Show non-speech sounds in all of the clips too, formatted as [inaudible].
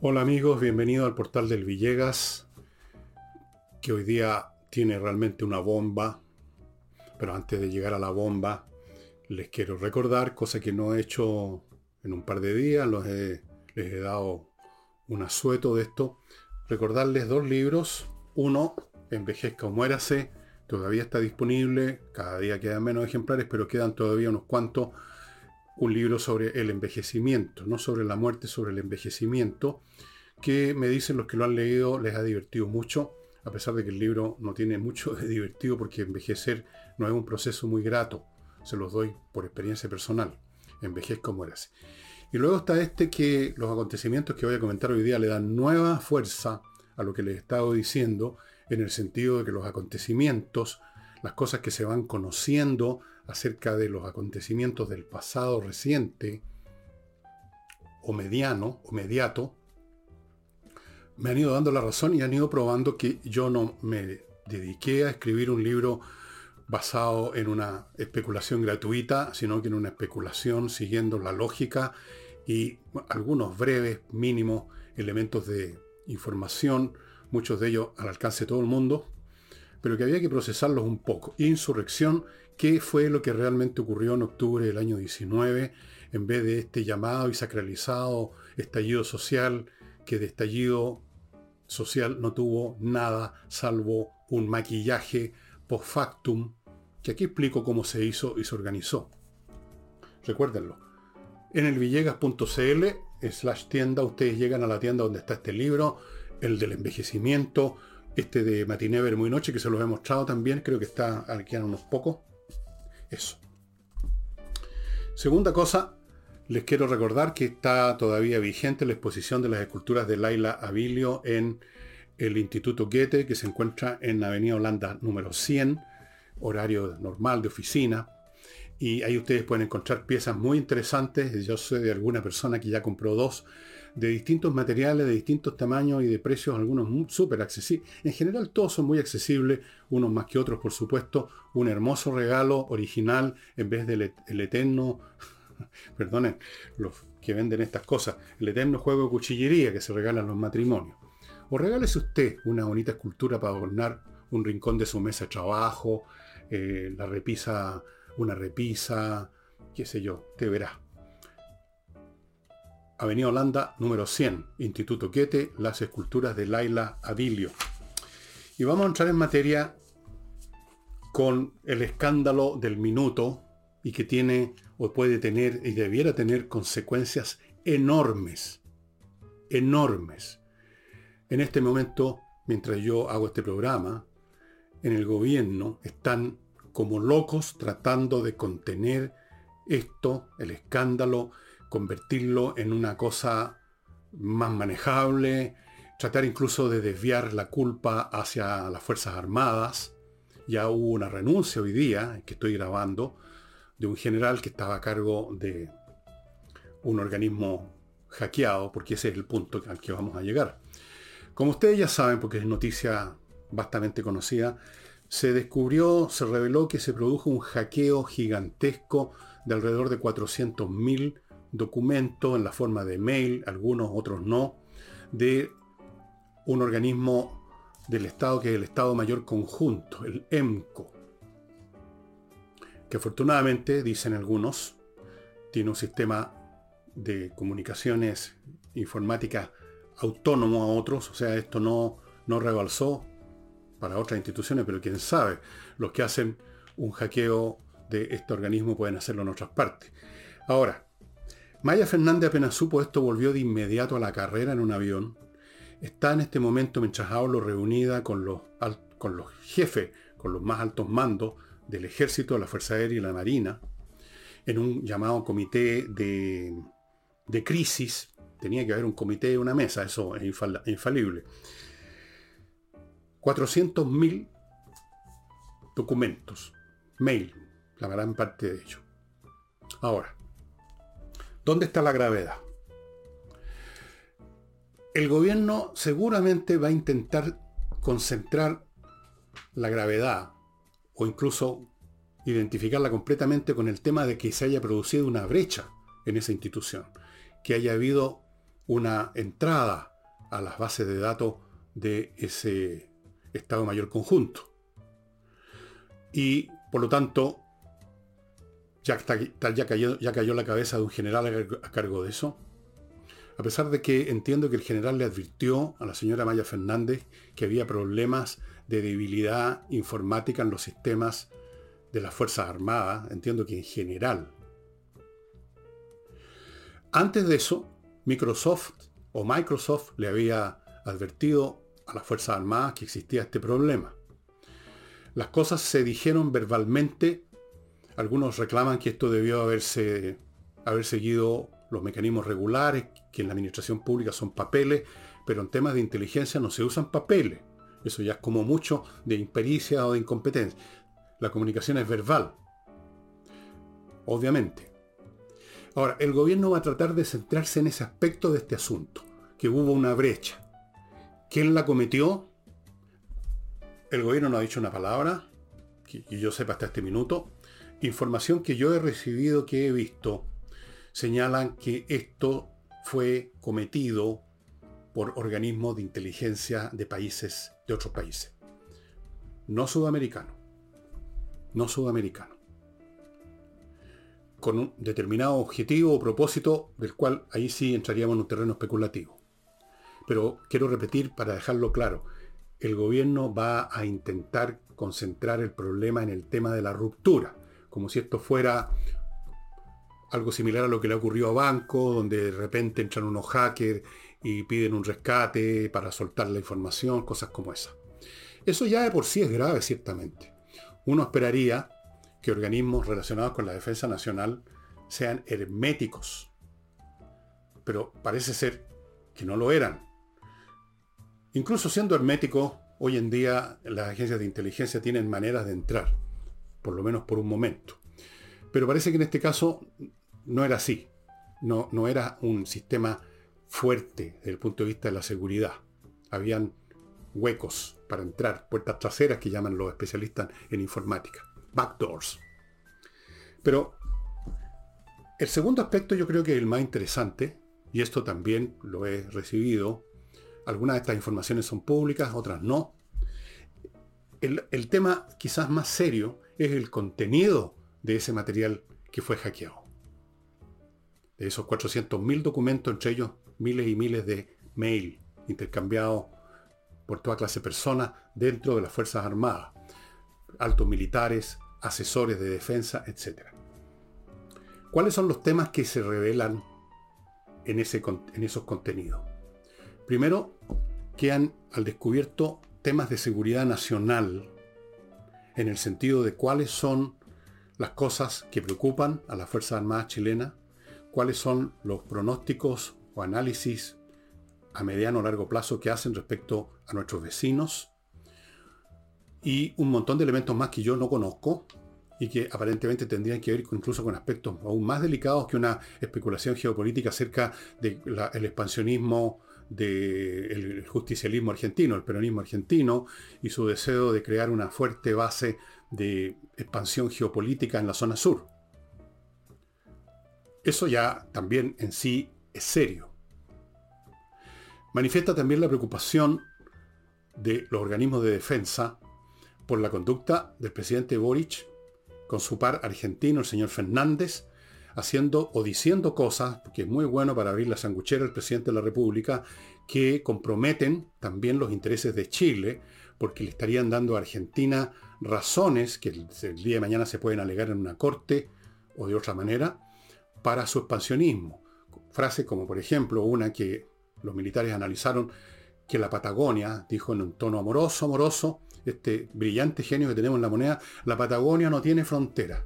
Hola amigos, bienvenido al portal del Villegas, que hoy día tiene realmente una bomba, pero antes de llegar a la bomba, les quiero recordar, cosa que no he hecho en un par de días, les he dado un asueto de esto, recordarles dos libros, uno, Envejezca o Muérase, todavía está disponible, cada día quedan menos ejemplares, pero quedan todavía unos cuantos, un libro sobre el envejecimiento, no sobre la muerte, sobre el envejecimiento, que me dicen los que lo han leído les ha divertido mucho, a pesar de que el libro no tiene mucho de divertido porque envejecer no es un proceso muy grato, se los doy por experiencia personal, envejezca o muérase. Y luego está este que los acontecimientos que voy a comentar hoy día le dan nueva fuerza a lo que les he estado diciendo, en el sentido de que los acontecimientos, las cosas que se van conociendo acerca de los acontecimientos del pasado reciente, o mediano, o mediato, me han ido dando la razón y han ido probando que yo no me dediqué a escribir un libro basado en una especulación gratuita, sino que en una especulación siguiendo la lógica y algunos breves, mínimos elementos de información, muchos de ellos al alcance de todo el mundo, pero que había que procesarlos un poco. Insurrección, ¿qué fue lo que realmente ocurrió en octubre del año 19, en vez de este llamado y sacralizado estallido social, que de estallido social no tuvo nada salvo un maquillaje post factum, que aquí explico cómo se hizo y se organizó. Recuérdenlo. En el villegas.cl slash tienda ustedes llegan a la tienda donde está este libro, el del envejecimiento, este de Matinever muy noche, que se los he mostrado también, creo que está aquí unos pocos. Eso. Segunda cosa, les quiero recordar que está todavía vigente la exposición de las esculturas de Laila Abilio en el Instituto Goethe, que se encuentra en Avenida Holanda número 100, horario normal de oficina. Y ahí ustedes pueden encontrar piezas muy interesantes. Yo sé de alguna persona que ya compró dos de distintos materiales, de distintos tamaños y de precios, algunos súper accesibles. En general todos son muy accesibles, unos más que otros por supuesto. Un hermoso regalo original en vez del el eterno, [laughs] perdonen, los que venden estas cosas, el eterno juego de cuchillería que se regalan los matrimonios. O regálese usted una bonita escultura para adornar un rincón de su mesa de trabajo, eh, la repisa, una repisa, qué sé yo, te verá. Avenida Holanda, número 100, Instituto Quete, las esculturas de Laila Avilio. Y vamos a entrar en materia con el escándalo del minuto y que tiene o puede tener y debiera tener consecuencias enormes, enormes. En este momento, mientras yo hago este programa, en el gobierno están como locos tratando de contener esto, el escándalo, convertirlo en una cosa más manejable, tratar incluso de desviar la culpa hacia las Fuerzas Armadas. Ya hubo una renuncia hoy día, que estoy grabando, de un general que estaba a cargo de un organismo hackeado, porque ese es el punto al que vamos a llegar. Como ustedes ya saben, porque es noticia bastante conocida, se descubrió, se reveló que se produjo un hackeo gigantesco de alrededor de 400.000 documento en la forma de mail, algunos otros no, de un organismo del Estado que es el Estado Mayor Conjunto, el EMCO, que afortunadamente, dicen algunos, tiene un sistema de comunicaciones informáticas autónomo a otros, o sea, esto no, no rebalsó para otras instituciones, pero quién sabe, los que hacen un hackeo de este organismo pueden hacerlo en otras partes. Ahora, Maya Fernández apenas supo esto volvió de inmediato a la carrera en un avión. Está en este momento, mientras hablo, reunida con los, con los jefes, con los más altos mandos del ejército, de la Fuerza Aérea y la Marina, en un llamado comité de, crisis. Tenía que haber un comité de una mesa, eso es infalible. 400.000 documentos, mail, la gran parte de ellos. Ahora, ¿Dónde está la gravedad? El gobierno seguramente va a intentar concentrar la gravedad o incluso identificarla completamente con el tema de que se haya producido una brecha en esa institución, que haya habido una entrada a las bases de datos de ese Estado Mayor Conjunto. Y por lo tanto, ya, ya, cayó, ya cayó la cabeza de un general a cargo de eso. A pesar de que entiendo que el general le advirtió a la señora Maya Fernández que había problemas de debilidad informática en los sistemas de las Fuerzas Armadas, entiendo que en general. Antes de eso, Microsoft o Microsoft le había advertido a las Fuerzas Armadas que existía este problema. Las cosas se dijeron verbalmente, algunos reclaman que esto debió haberse, haber seguido los mecanismos regulares, que en la administración pública son papeles, pero en temas de inteligencia no se usan papeles. Eso ya es como mucho de impericia o de incompetencia. La comunicación es verbal. Obviamente. Ahora, el gobierno va a tratar de centrarse en ese aspecto de este asunto, que hubo una brecha. ¿Quién la cometió? El gobierno no ha dicho una palabra, que yo sepa hasta este minuto. Información que yo he recibido, que he visto, señalan que esto fue cometido por organismos de inteligencia de países, de otros países. No sudamericanos no sudamericano. Con un determinado objetivo o propósito del cual ahí sí entraríamos en un terreno especulativo. Pero quiero repetir para dejarlo claro, el gobierno va a intentar concentrar el problema en el tema de la ruptura, como si esto fuera algo similar a lo que le ocurrió a Banco, donde de repente entran unos hackers y piden un rescate para soltar la información, cosas como esa. Eso ya de por sí es grave, ciertamente. Uno esperaría que organismos relacionados con la defensa nacional sean herméticos, pero parece ser que no lo eran. Incluso siendo herméticos, hoy en día las agencias de inteligencia tienen maneras de entrar, por lo menos por un momento. Pero parece que en este caso no era así. No, no era un sistema fuerte desde el punto de vista de la seguridad. Habían huecos para entrar, puertas traseras que llaman los especialistas en informática, backdoors. Pero el segundo aspecto yo creo que es el más interesante, y esto también lo he recibido, algunas de estas informaciones son públicas, otras no. El, el tema quizás más serio es el contenido de ese material que fue hackeado. De esos 400.000 documentos, entre ellos miles y miles de mail intercambiados por toda clase de personas dentro de las Fuerzas Armadas, altos militares, asesores de defensa, etc. ¿Cuáles son los temas que se revelan en, ese, en esos contenidos? Primero, quedan al descubierto temas de seguridad nacional, en el sentido de cuáles son las cosas que preocupan a las Fuerzas Armadas chilenas, cuáles son los pronósticos o análisis a mediano o largo plazo que hacen respecto a nuestros vecinos y un montón de elementos más que yo no conozco y que aparentemente tendrían que ver incluso con aspectos aún más delicados que una especulación geopolítica acerca del expansionismo del justicialismo argentino, el peronismo argentino y su deseo de crear una fuerte base de expansión geopolítica en la zona sur. Eso ya también en sí es serio. Manifiesta también la preocupación de los organismos de defensa por la conducta del presidente Boric con su par argentino, el señor Fernández, haciendo o diciendo cosas, que es muy bueno para abrir la sanguchera al presidente de la República, que comprometen también los intereses de Chile, porque le estarían dando a Argentina razones que el, el día de mañana se pueden alegar en una corte o de otra manera para su expansionismo. Frases como por ejemplo una que los militares analizaron que la Patagonia, dijo en un tono amoroso, amoroso, este brillante genio que tenemos en la moneda, la Patagonia no tiene frontera.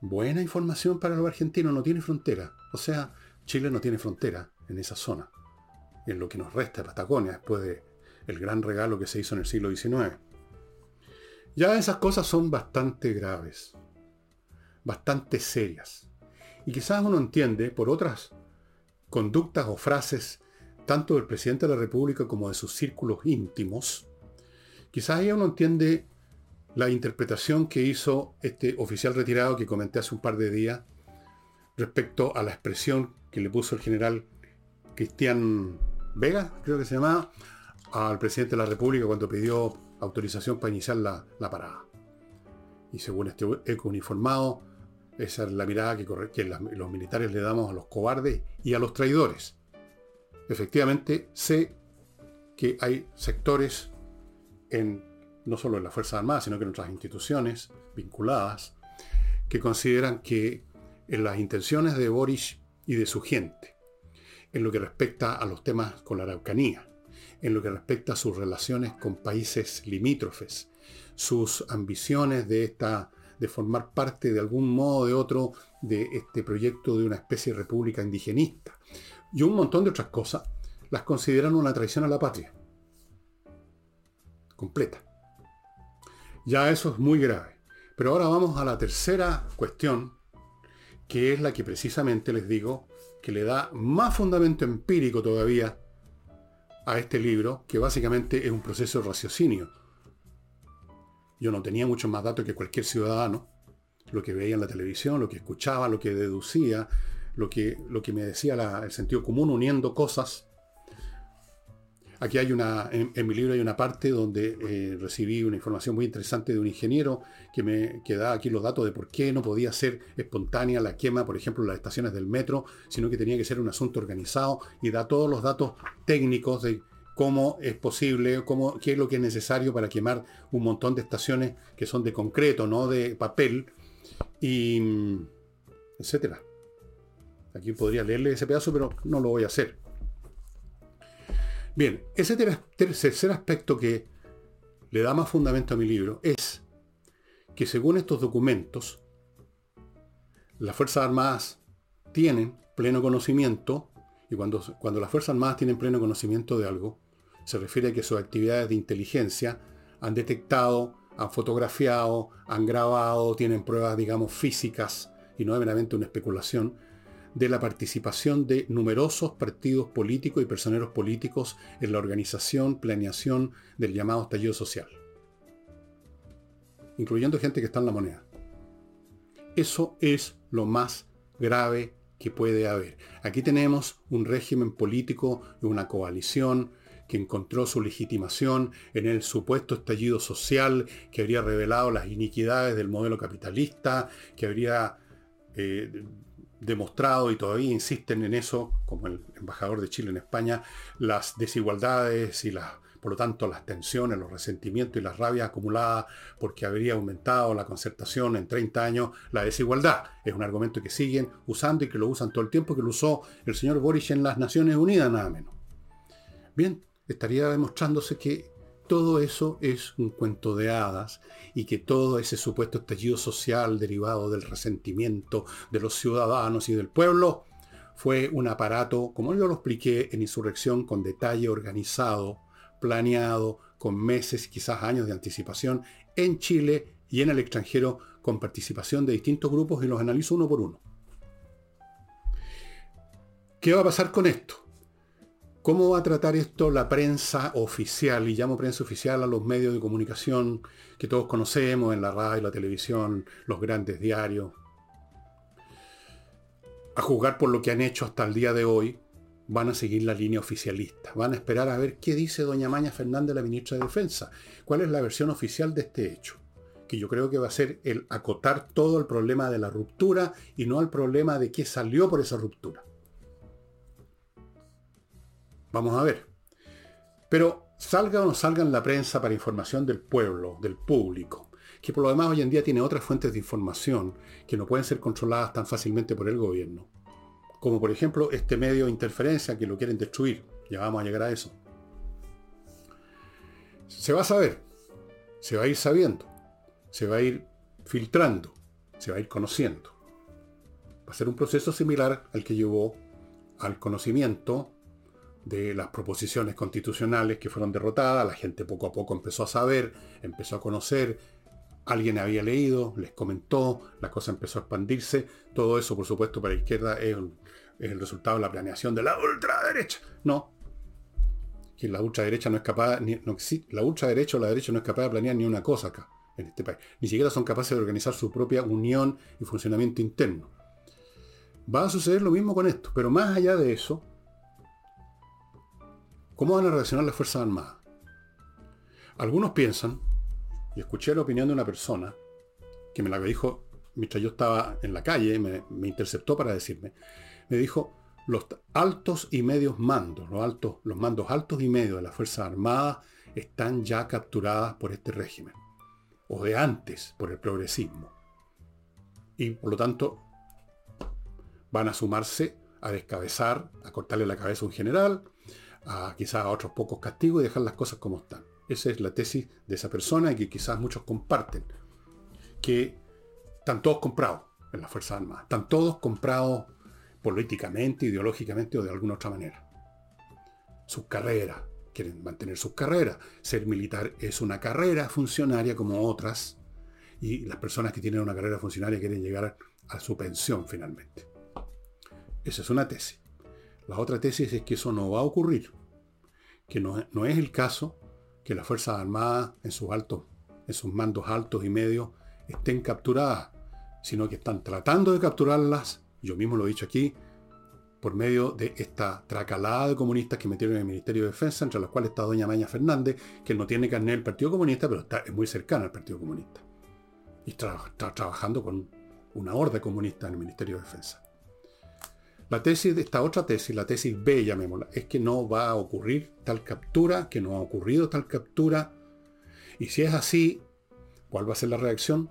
Buena información para los argentinos, no tiene frontera. O sea, Chile no tiene frontera en esa zona. En lo que nos resta de Patagonia, después de el gran regalo que se hizo en el siglo XIX. Ya esas cosas son bastante graves, bastante serias. Y quizás uno entiende por otras conductas o frases tanto del presidente de la República como de sus círculos íntimos, quizás ella uno entiende la interpretación que hizo este oficial retirado que comenté hace un par de días respecto a la expresión que le puso el general Cristian Vega, creo que se llamaba, al presidente de la República cuando pidió autorización para iniciar la, parada. Y según este eco uniformado, esa es la mirada que los militares le damos a los cobardes y a los traidores. Efectivamente, sé que hay sectores en no solo en las Fuerzas Armadas, sino que en otras instituciones vinculadas, que consideran que en las intenciones de Boris y de su gente, en lo que respecta a los temas con la Araucanía, en lo que respecta a sus relaciones con países limítrofes, sus ambiciones de, esta, de formar parte de algún modo o de otro de este proyecto de una especie de república indigenista, y un montón de otras cosas, las consideran una traición a la patria. Completa. Ya eso es muy grave. Pero ahora vamos a la tercera cuestión, que es la que precisamente les digo que le da más fundamento empírico todavía a este libro, que básicamente es un proceso de raciocinio. Yo no tenía mucho más datos que cualquier ciudadano, lo que veía en la televisión, lo que escuchaba, lo que deducía, lo que, lo que me decía el sentido común uniendo cosas Aquí hay una, en, mi libro hay una parte donde eh, recibí una información muy interesante de un ingeniero que me que da aquí los datos de por qué no podía ser espontánea la quema, por ejemplo, las estaciones del metro, sino que tenía que ser un asunto organizado y da todos los datos técnicos de cómo es posible, cómo, qué es lo que es necesario para quemar un montón de estaciones que son de concreto, no de papel, y etcétera. Aquí podría leerle ese pedazo, pero no lo voy a hacer. Bien, ese tercer aspecto que le da más fundamento a mi libro es que según estos documentos, las Fuerzas Armadas tienen pleno conocimiento, y cuando, cuando las Fuerzas Armadas tienen pleno conocimiento de algo, se refiere a que sus actividades de inteligencia han detectado, han fotografiado, han grabado, tienen pruebas, digamos, físicas, y no es meramente una especulación, de la participación de numerosos partidos políticos y personeros políticos en la organización, planeación del llamado estallido social, incluyendo gente que está en la moneda. Eso es lo más grave que puede haber. Aquí tenemos un régimen político de una coalición que encontró su legitimación en el supuesto estallido social que habría revelado las iniquidades del modelo capitalista, que habría eh, demostrado y todavía insisten en eso, como el embajador de Chile en España, las desigualdades y las, por lo tanto, las tensiones, los resentimientos y las rabias acumuladas porque habría aumentado la concertación en 30 años, la desigualdad. Es un argumento que siguen usando y que lo usan todo el tiempo, que lo usó el señor Boris en las Naciones Unidas, nada menos. Bien, estaría demostrándose que todo eso es un cuento de hadas y que todo ese supuesto estallido social derivado del resentimiento de los ciudadanos y del pueblo fue un aparato, como yo lo expliqué en Insurrección, con detalle organizado, planeado, con meses, quizás años de anticipación, en Chile y en el extranjero, con participación de distintos grupos y los analizo uno por uno. ¿Qué va a pasar con esto? ¿Cómo va a tratar esto la prensa oficial? Y llamo prensa oficial a los medios de comunicación que todos conocemos, en la radio, la televisión, los grandes diarios. A juzgar por lo que han hecho hasta el día de hoy, van a seguir la línea oficialista. Van a esperar a ver qué dice doña Maña Fernández, la ministra de Defensa. ¿Cuál es la versión oficial de este hecho? Que yo creo que va a ser el acotar todo el problema de la ruptura y no al problema de qué salió por esa ruptura. Vamos a ver. Pero salga o no salga en la prensa para información del pueblo, del público, que por lo demás hoy en día tiene otras fuentes de información que no pueden ser controladas tan fácilmente por el gobierno. Como por ejemplo este medio de interferencia que lo quieren destruir. Ya vamos a llegar a eso. Se va a saber, se va a ir sabiendo, se va a ir filtrando, se va a ir conociendo. Va a ser un proceso similar al que llevó al conocimiento de las proposiciones constitucionales que fueron derrotadas, la gente poco a poco empezó a saber, empezó a conocer, alguien había leído, les comentó, la cosa empezó a expandirse, todo eso por supuesto para la izquierda es, el resultado de la planeación de la ultraderecha. No, que la ultraderecha no es capaz, ni, no, la ultraderecha o la derecha no es capaz de planear ni una cosa acá. en este país. Ni siquiera son capaces de organizar su propia unión y funcionamiento interno. Va a suceder lo mismo con esto, pero más allá de eso, ¿cómo van a reaccionar las Fuerzas Armadas? Algunos piensan, y escuché la opinión de una persona, que me la dijo mientras yo estaba en la calle, me, interceptó para decirme, me dijo, los altos y medios mandos, los, altos, los mandos altos y medios de las Fuerzas Armadas están ya capturadas por este régimen, o de antes por el progresismo. Y por lo tanto van a sumarse a descabezar, a cortarle la cabeza a un general, a quizás a otros pocos castigos y dejar las cosas como están. Esa es la tesis de esa persona y que quizás muchos comparten. Que están todos comprados en las Fuerzas Armadas. Están todos comprados políticamente, ideológicamente o de alguna otra manera. Sus carreras, quieren mantener sus carreras. Ser militar es una carrera funcionaria como otras y las personas que tienen una carrera funcionaria quieren llegar a su pensión finalmente. Esa es una tesis. La otra tesis es que eso no va a ocurrir, que no, no es el caso que las Fuerzas Armadas en sus altos, en sus mandos altos y medios estén capturadas, sino que están tratando de capturarlas yo mismo lo he dicho aquí, por medio de esta tracalada de comunistas que metieron en el Ministerio de Defensa, entre los cuales está doña Maña Fernández, que no tiene carnet del Partido Comunista, pero está, es muy cercana al Partido Comunista. Y está, trabajando con una horda comunista en el Ministerio de Defensa. La tesis de esta otra tesis, la tesis B, llamémosla, es que no va a ocurrir tal captura, que no ha ocurrido tal captura. Y si es así, ¿cuál va a ser la reacción?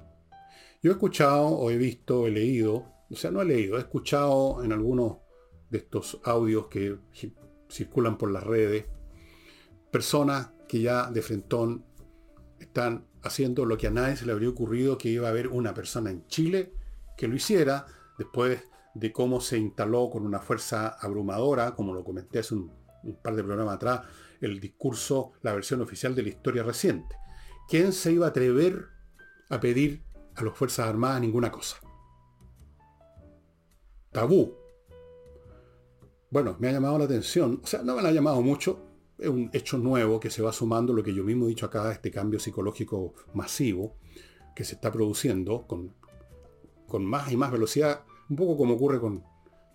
Yo he escuchado o he visto, he leído o sea, no he leído, he escuchado en algunos de estos audios que circulan por las redes, personas que ya de frentón están haciendo lo que a nadie se le habría ocurrido que iba a haber una persona en Chile que lo hiciera después de cómo se instaló con una fuerza abrumadora, como lo comenté hace un, par de programas atrás, el discurso, la versión oficial de la historia reciente. ¿Quién se iba a atrever a pedir a las Fuerzas Armadas ninguna cosa? tabú. Bueno, me ha llamado la atención, o sea, no me la ha llamado mucho, es un hecho nuevo que se va sumando lo que yo mismo he dicho acá, este cambio psicológico masivo que se está produciendo con, con más y más velocidad, un poco como ocurre con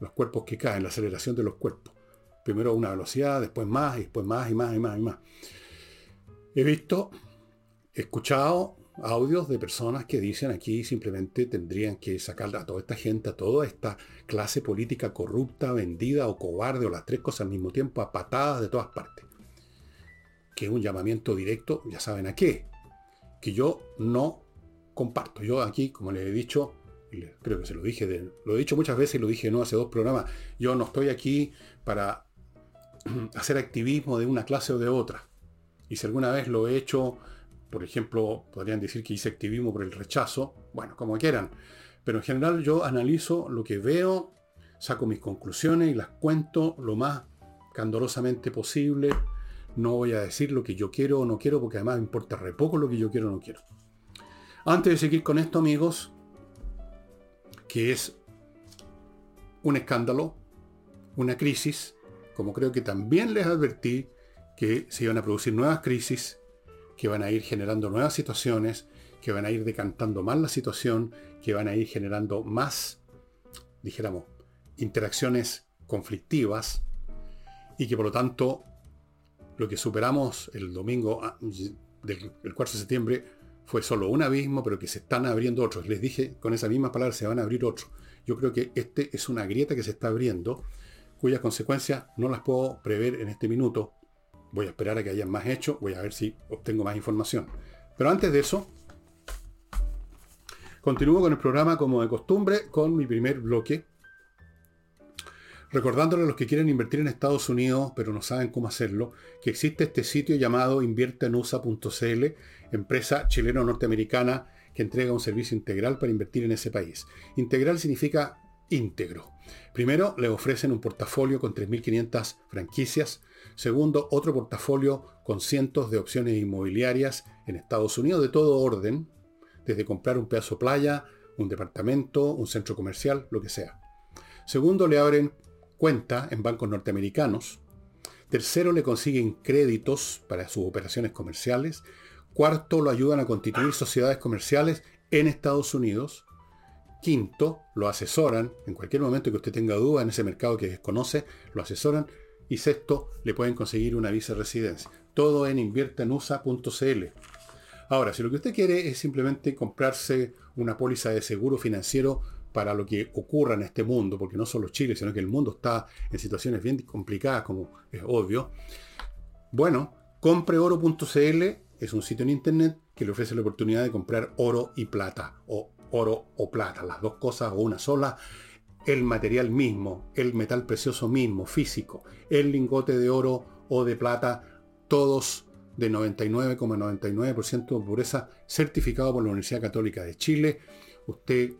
los cuerpos que caen, la aceleración de los cuerpos. Primero una velocidad, después más, y después más y más y más y más. He visto, he escuchado audios de personas que dicen aquí simplemente tendrían que sacar a toda esta gente, a toda esta clase política corrupta, vendida o cobarde o las tres cosas al mismo tiempo a patadas de todas partes. Que es un llamamiento directo, ya saben a qué, que yo no comparto. Yo aquí, como les he dicho, creo que se lo dije, lo he dicho muchas veces y lo dije no hace dos programas, yo no estoy aquí para [clears throat] hacer activismo de una clase o de otra. Y si alguna vez lo he hecho por ejemplo, podrían decir que hice activismo por el rechazo, bueno, como quieran. Pero en general yo analizo lo que veo, saco mis conclusiones y las cuento lo más candorosamente posible. No voy a decir lo que yo quiero o no quiero, porque además me importa re poco lo que yo quiero o no quiero. Antes de seguir con esto, amigos, que es un escándalo, una crisis, como creo que también les advertí que se iban a producir nuevas crisis que van a ir generando nuevas situaciones, que van a ir decantando más la situación, que van a ir generando más, dijéramos, interacciones conflictivas y que por lo tanto lo que superamos el domingo ah, del 4 de septiembre fue solo un abismo, pero que se están abriendo otros. Les dije con esa misma palabra, se van a abrir otros. Yo creo que este es una grieta que se está abriendo, cuyas consecuencias no las puedo prever en este minuto, Voy a esperar a que hayan más hecho, voy a ver si obtengo más información. Pero antes de eso, continúo con el programa como de costumbre, con mi primer bloque. Recordándole a los que quieren invertir en Estados Unidos, pero no saben cómo hacerlo, que existe este sitio llamado inviertenusa.cl, empresa chileno-norteamericana que entrega un servicio integral para invertir en ese país. Integral significa íntegro. Primero, le ofrecen un portafolio con 3.500 franquicias, Segundo, otro portafolio con cientos de opciones inmobiliarias en Estados Unidos de todo orden, desde comprar un pedazo playa, un departamento, un centro comercial, lo que sea. Segundo, le abren cuenta en bancos norteamericanos. Tercero, le consiguen créditos para sus operaciones comerciales. Cuarto, lo ayudan a constituir sociedades comerciales en Estados Unidos. Quinto, lo asesoran. En cualquier momento que usted tenga duda en ese mercado que desconoce, lo asesoran. Y sexto, le pueden conseguir una visa residencia. Todo en inviertanusa.cl. Ahora, si lo que usted quiere es simplemente comprarse una póliza de seguro financiero para lo que ocurra en este mundo, porque no solo Chile, sino que el mundo está en situaciones bien complicadas, como es obvio, bueno, compreoro.cl es un sitio en internet que le ofrece la oportunidad de comprar oro y plata, o oro o plata, las dos cosas o una sola, el material mismo, el metal precioso mismo, físico, el lingote de oro o de plata, todos de 99,99% de pureza, certificado por la Universidad Católica de Chile. Usted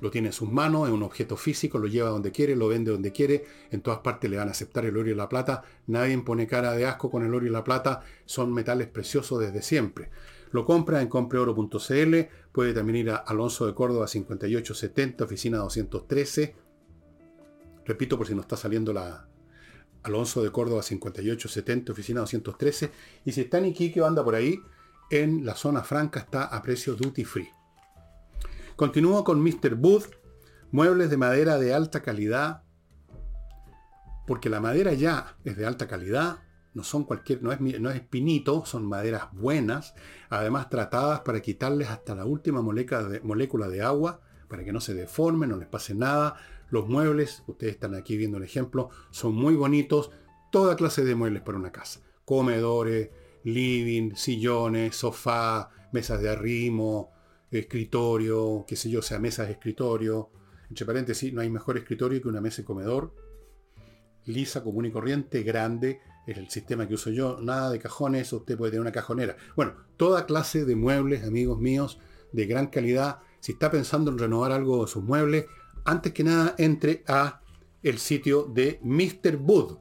lo tiene en sus manos, es un objeto físico, lo lleva donde quiere, lo vende donde quiere, en todas partes le van a aceptar el oro y la plata, nadie pone cara de asco con el oro y la plata, son metales preciosos desde siempre. Lo compra en compreoro.cl, puede también ir a Alonso de Córdoba 5870, oficina 213. Repito por si no está saliendo la Alonso de Córdoba 5870, oficina 213. Y si está en Iquique o anda por ahí, en la zona franca está a precio duty free. Continúo con Mr. Booth, muebles de madera de alta calidad, porque la madera ya es de alta calidad, no son cualquier, no es, espinito, son maderas buenas, además tratadas para quitarles hasta la última molécula de, agua, para que no se deformen, no les pase nada. Los muebles, ustedes están aquí viendo el ejemplo, son muy bonitos, toda clase de muebles para una casa. Comedores, living, sillones, sofá, mesas de arrimo, escritorio, qué sé yo, sea mesas de escritorio. Entre paréntesis, no hay mejor escritorio que una mesa de comedor. Lisa, común y corriente, grande, es el sistema que uso yo. Nada de cajones, usted puede tener una cajonera. Bueno, toda clase de muebles, amigos míos, de gran calidad. Si está pensando en renovar algo de sus muebles, antes que nada entre a el sitio de Mr. Wood.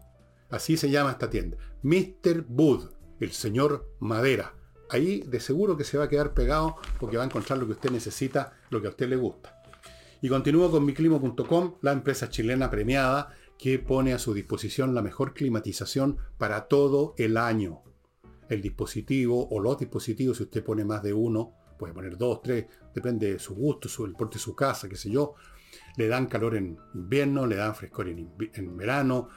Así se llama esta tienda. Mr. Wood, el señor madera ahí de seguro que se va a quedar pegado porque va a encontrar lo que usted necesita, lo que a usted le gusta. Y continúo con miclimo.com, la empresa chilena premiada que pone a su disposición la mejor climatización para todo el año. El dispositivo o los dispositivos, si usted pone más de uno, puede poner dos, tres, depende de su gusto, su, el porte de su casa, qué sé yo, le dan calor en invierno, le dan frescor en, en verano,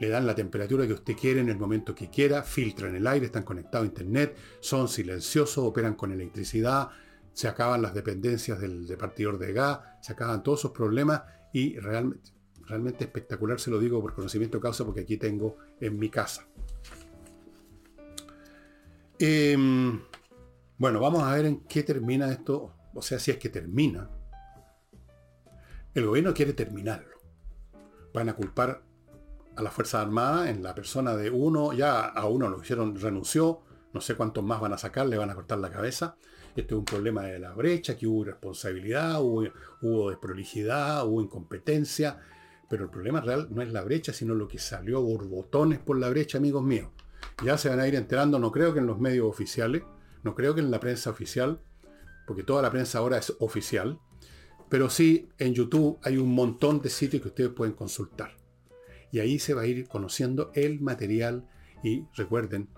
le dan la temperatura que usted quiere en el momento que quiera, filtran el aire, están conectados a internet, son silenciosos, operan con electricidad, se acaban las dependencias del repartidor de gas, se acaban todos esos problemas y realmente, realmente espectacular, se lo digo por conocimiento de causa porque aquí tengo en mi casa. Em, bueno, vamos a ver en qué termina esto, o sea, si es que termina. El gobierno quiere terminarlo. Van a culpar a las Fuerzas Armadas en la persona de uno, ya a uno lo hicieron, renunció, no sé cuántos más van a sacar, le van a cortar la cabeza. Esto es un problema de la brecha, que hubo irresponsabilidad, hubo, hubo desprolijidad, hubo incompetencia, pero el problema real no es la brecha, sino lo que salió borbotones por la brecha, amigos míos. Ya se van a ir enterando, no creo que en los medios oficiales, no creo que en la prensa oficial, porque toda la prensa ahora es oficial, pero sí en YouTube hay un montón de sitios que ustedes pueden consultar. Y ahí se va a ir conociendo el material y recuerden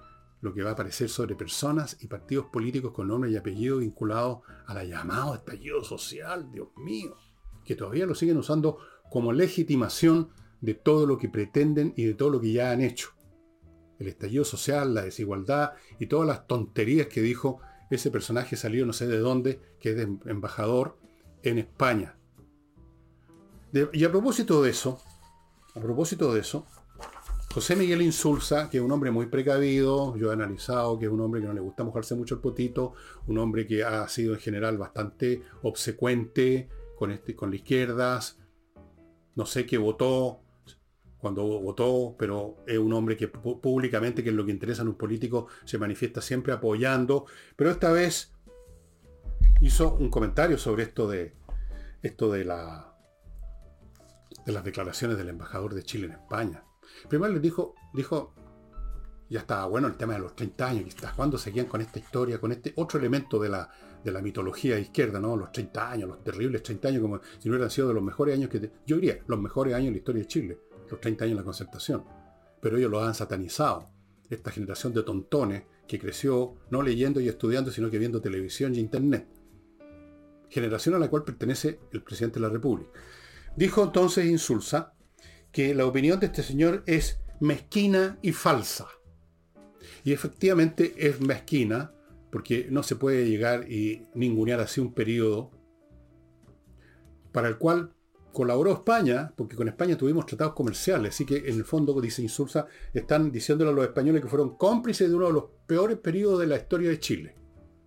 lo que va a aparecer sobre personas y partidos políticos con nombre y apellido vinculados a la llamado estallido social, Dios mío, que todavía lo siguen usando como legitimación de todo lo que pretenden y de todo lo que ya han hecho. El estallido social, la desigualdad y todas las tonterías que dijo ese personaje salió no sé de dónde, que es embajador en España. y a propósito de eso, a propósito de eso, José Miguel Insulza, que es un hombre muy precavido, yo he analizado que es un hombre que no le gusta mojarse mucho el potito, un hombre que ha sido en general bastante obsecuente con, este, con la izquierda, no sé qué votó cuando votó, pero es un hombre que públicamente, que es lo que interesa en un político, se manifiesta siempre apoyando, pero esta vez hizo un comentario sobre esto de esto de la de las declaraciones del embajador de Chile en España. Primero les dijo, dijo, ya estaba bueno el tema de los 30 años, ¿cuándo cuando seguían con esta historia, con este otro elemento de la, de la mitología izquierda, ¿no? Los 30 años, los terribles 30 años, como si no hubieran sido de los mejores años que... yo diría, los mejores años en la historia de Chile, los 30 años de la concertación. Pero ellos lo han satanizado. Esta generación de tontones que creció no leyendo y estudiando, sino que viendo televisión y internet. Generación a la cual pertenece el presidente de la República. Dijo entonces Insulza que la opinión de este señor es mezquina y falsa. Y efectivamente es mezquina, porque no se puede llegar y ningunear así un periodo para el cual colaboró España, porque con España tuvimos tratados comerciales, así que en el fondo, dice Insulza, están diciéndole a los españoles que fueron cómplices de uno de los peores periodos de la historia de Chile.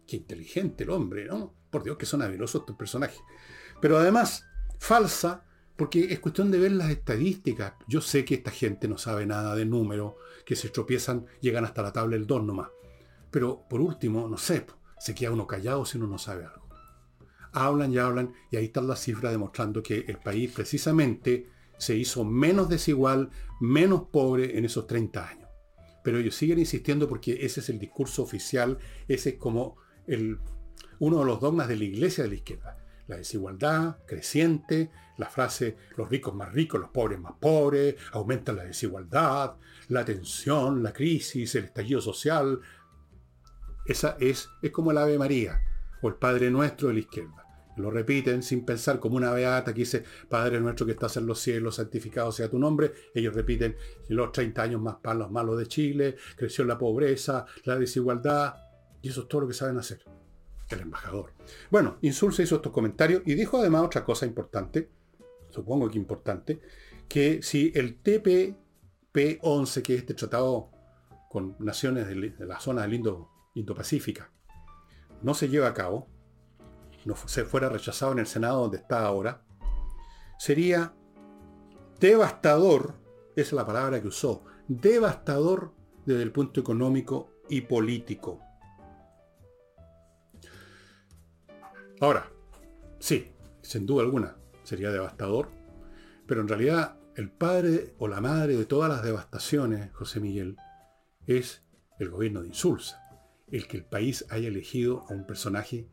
Qué inteligente el hombre, ¿no? Por Dios que son habilosos estos personajes. Pero además, falsa, porque es cuestión de ver las estadísticas. Yo sé que esta gente no sabe nada de números, que se tropiezan, llegan hasta la tabla del 2 nomás. Pero por último, no sé, se queda uno callado si uno no sabe algo hablan y hablan, y ahí están las cifras demostrando que el país precisamente se hizo menos desigual, menos pobre en esos 30 años. Pero ellos siguen insistiendo porque ese es el discurso oficial, ese es como uno de los dogmas de la iglesia de la izquierda. La desigualdad creciente, la frase los ricos más ricos, los pobres más pobres, aumenta la desigualdad, la tensión, la crisis, el estallido social. Esa es, es como el Ave María o el Padre Nuestro de la izquierda lo repiten sin pensar como una beata que dice, Padre nuestro que estás en los cielos, santificado sea tu nombre. Ellos repiten los 30 años más palos malos de Chile, creció la pobreza, la desigualdad, y eso es todo lo que saben hacer. El embajador. Bueno, Insulza hizo estos comentarios y dijo además otra cosa importante, supongo que importante, que si el TPP-11, que es este tratado con naciones de la zona del Indo-Pacífica, no se lleva a cabo, no se fuera rechazado en el Senado donde está ahora, sería devastador, esa es la palabra que usó, devastador desde el punto económico y político. Ahora, sí, sin duda alguna, sería devastador, pero en realidad el padre o la madre de todas las devastaciones, José Miguel, es el gobierno de Insulza, el que el país haya elegido a un personaje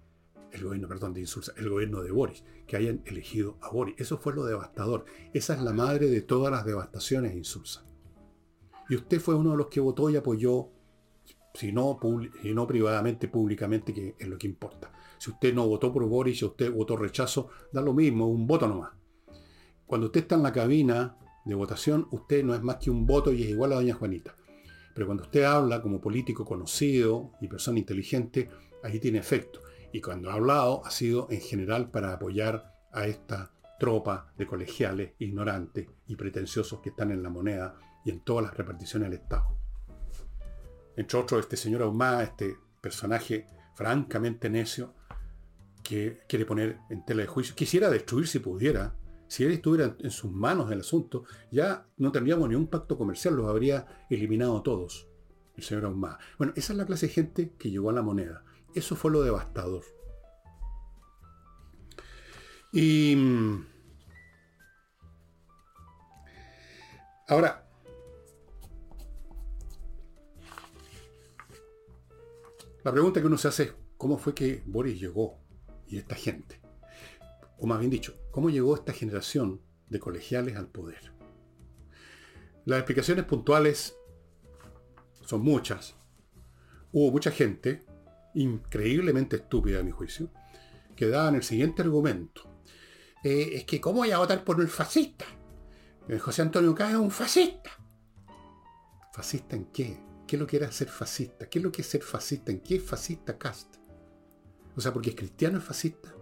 el gobierno, perdón, de Insulza, el gobierno de Boris, que hayan elegido a Boris. Eso fue lo devastador. Esa es la madre de todas las devastaciones de Insulza. Y usted fue uno de los que votó y apoyó, si no, y no privadamente, públicamente, que es lo que importa. Si usted no votó por Boris, si usted votó rechazo, da lo mismo, un voto nomás. Cuando usted está en la cabina de votación, usted no es más que un voto y es igual a doña Juanita. Pero cuando usted habla como político conocido y persona inteligente, ahí tiene efecto. Y cuando ha hablado ha sido en general para apoyar a esta tropa de colegiales ignorantes y pretenciosos que están en la moneda y en todas las reparticiones del Estado. Entre otros, este señor Ahumada, este personaje francamente necio, quiere poner en tela de juicio, quisiera destruir si pudiera, si él estuviera en sus manos el asunto, ya no tendríamos ni un pacto comercial, los habría eliminado todos, el señor Ahumada. Bueno, esa es la clase de gente que llegó a la moneda. Eso fue lo devastador. Y mm, ahora, la pregunta que uno se hace es, ¿cómo fue que Boris llegó y esta gente? O más bien dicho, ¿cómo llegó esta generación de colegiales al poder? Las explicaciones puntuales son muchas. Hubo mucha gente increíblemente estúpida a mi juicio, que daban el siguiente argumento. Eh, es que ¿cómo voy a votar por un fascista? Eh, José Antonio Cáez es un fascista. ¿Fascista en qué? ¿Qué es lo que era ser fascista? ¿Qué es lo que es ser fascista? ¿En qué es fascista Cast? O sea, porque es cristiano es fascista,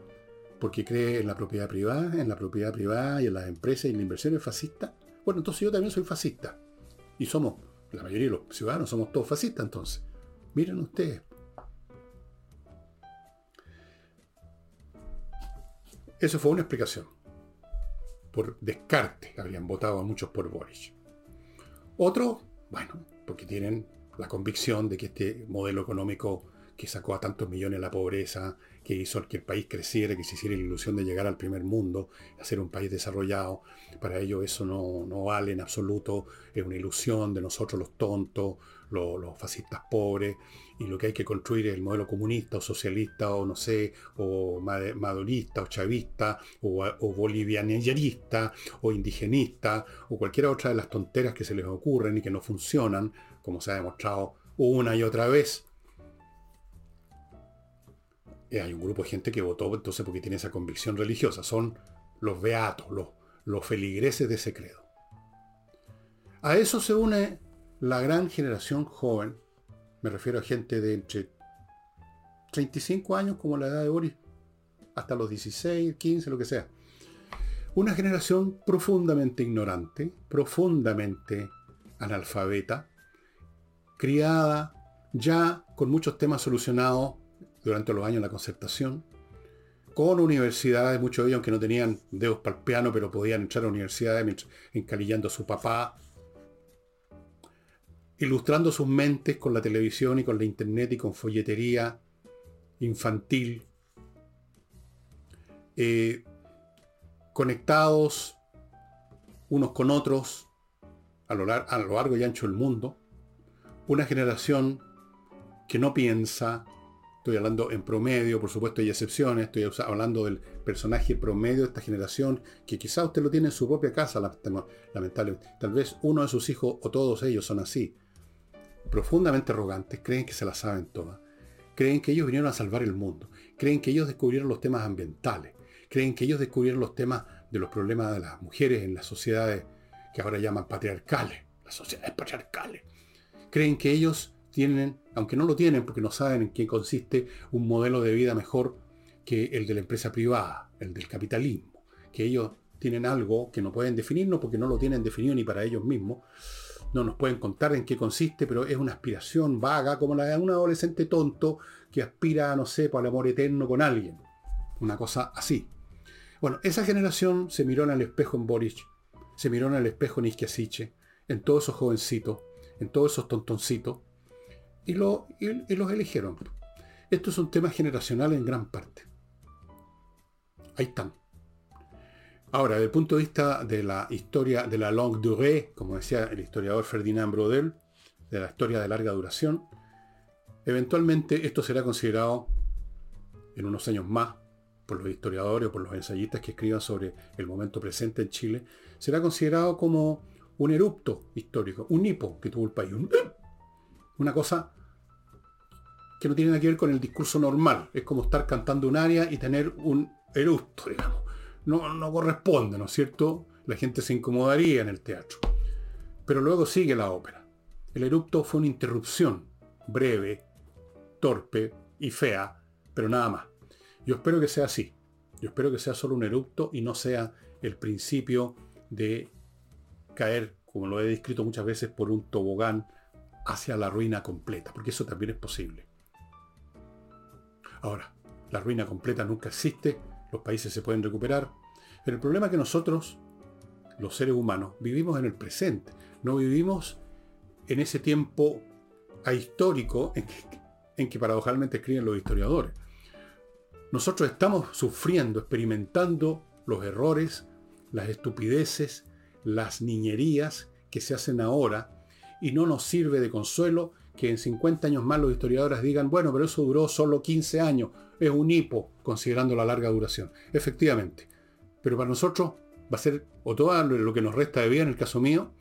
porque cree en la propiedad privada, en la propiedad privada y en las empresas y en la inversión es fascista. Bueno, entonces yo también soy fascista. Y somos, la mayoría de los ciudadanos somos todos fascistas entonces. Miren ustedes, Eso fue una explicación. Por descarte habrían votado a muchos por Boris. Otro, bueno, porque tienen la convicción de que este modelo económico que sacó a tantos millones la pobreza, que hizo que el país creciera, que se hiciera la ilusión de llegar al primer mundo, a ser un país desarrollado. Para ellos eso no, no vale en absoluto, es una ilusión de nosotros los tontos, los, fascistas pobres, y lo que hay que construir es el modelo comunista o socialista o no sé, o madurista o chavista o, o o indigenista o cualquier otra de las tonteras que se les ocurren y que no funcionan, como se ha demostrado una y otra vez hay un grupo de gente que votó entonces porque tiene esa convicción religiosa. Son los beatos, los, los feligreses de ese credo. A eso se une la gran generación joven. Me refiero a gente de entre 35 años como la edad de Boris, hasta los 16, 15, lo que sea. Una generación profundamente ignorante, profundamente analfabeta, criada ya con muchos temas solucionados durante los años de la concertación, con universidades, muchos de ellos que no tenían dedos para el piano, pero podían entrar a universidades encalillando a su papá, ilustrando sus mentes con la televisión y con la internet y con folletería infantil, eh, conectados unos con otros a lo largo y ancho del mundo, una generación que no piensa, estoy hablando en promedio, por supuesto hay excepciones, estoy hablando del personaje promedio de esta generación, que quizá usted lo tiene en su propia casa, lamentablemente. Tal vez uno de sus hijos o todos ellos son así. Profundamente arrogantes, creen que se la saben todas. Creen que ellos vinieron a salvar el mundo. Creen que ellos descubrieron los temas ambientales. Creen que ellos descubrieron los temas de los problemas de las mujeres en las sociedades que ahora llaman patriarcales. Las sociedades patriarcales. Creen que ellos tienen, aunque no lo tienen porque no saben en qué consiste un modelo de vida mejor que el de la empresa privada, el del capitalismo, que ellos tienen algo que no pueden definirnos porque no lo tienen definido ni para ellos mismos. No nos pueden contar en qué consiste, pero es una aspiración vaga como la de un adolescente tonto que aspira, no sé, por el amor eterno con alguien. Una cosa así. Bueno, esa generación se miró en el espejo en Boris, se miró en el espejo en Isquiasiche, en todos esos jovencitos, en todos esos tontoncitos, y, los eligieron. Esto es un tema generacional en gran parte. Ahí están. Ahora, desde el punto de vista de la historia de la longue durée, como decía el historiador Ferdinand Brodel, de la historia de larga duración, eventualmente esto será considerado en unos años más por los historiadores o por los ensayistas que escriban sobre el momento presente en Chile, será considerado como un erupto histórico, un hipo que tuvo el país, una cosa que no tiene nada que ver con el discurso normal. Es como estar cantando un área y tener un eructo, digamos. No, no corresponde, ¿no es cierto? La gente se incomodaría en el teatro. Pero luego sigue la ópera. El erupto fue una interrupción, breve, torpe y fea, pero nada más. Yo espero que sea así. Yo espero que sea solo un erupto y no sea el principio de caer, como lo he descrito muchas veces, por un tobogán hacia la ruina completa, porque eso también es posible. Ahora, la ruina completa nunca existe, los países se pueden recuperar, pero el problema es que nosotros, los seres humanos, vivimos en el presente, no vivimos en ese tiempo ahistórico en que, en paradojalmente escriben los historiadores. Nosotros estamos sufriendo, experimentando los errores, las estupideces, las niñerías que se hacen ahora y no nos sirve de consuelo que en 50 años más los historiadores digan, bueno, pero eso duró solo 15 años, es un hipo considerando la larga duración. Efectivamente, pero para nosotros va a ser o todo lo que nos resta de vida en el caso mío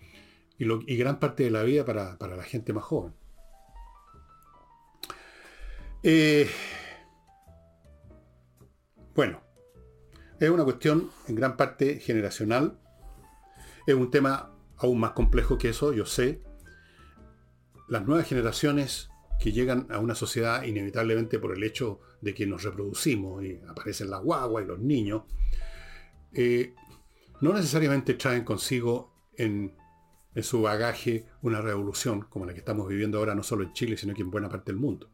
y, gran parte de la vida para, la gente más joven. Eh, bueno, es una cuestión en gran parte generacional. Es un tema aún más complejo que eso, yo sé, las nuevas generaciones que llegan a una sociedad inevitablemente por el hecho de que nos reproducimos y aparecen las guaguas y los niños, eh, no necesariamente traen consigo en, su bagaje una revolución como la que estamos viviendo ahora no solo en Chile, sino que en buena parte del mundo.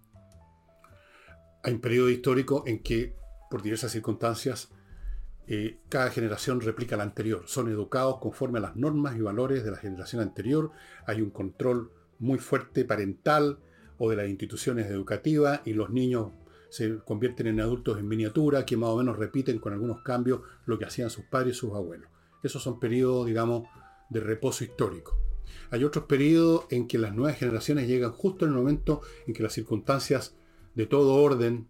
Hay un periodo histórico en que, por diversas circunstancias, eh, cada generación replica la anterior. Son educados conforme a las normas y valores de la generación anterior. Hay un control muy fuerte parental o de las instituciones educativas y los niños se convierten en adultos en miniatura que más o menos repiten con algunos cambios lo que hacían sus padres y sus abuelos. Esos son periodos, digamos, de reposo histórico. Hay otros periodos en que las nuevas generaciones llegan justo en el momento en que las circunstancias de todo orden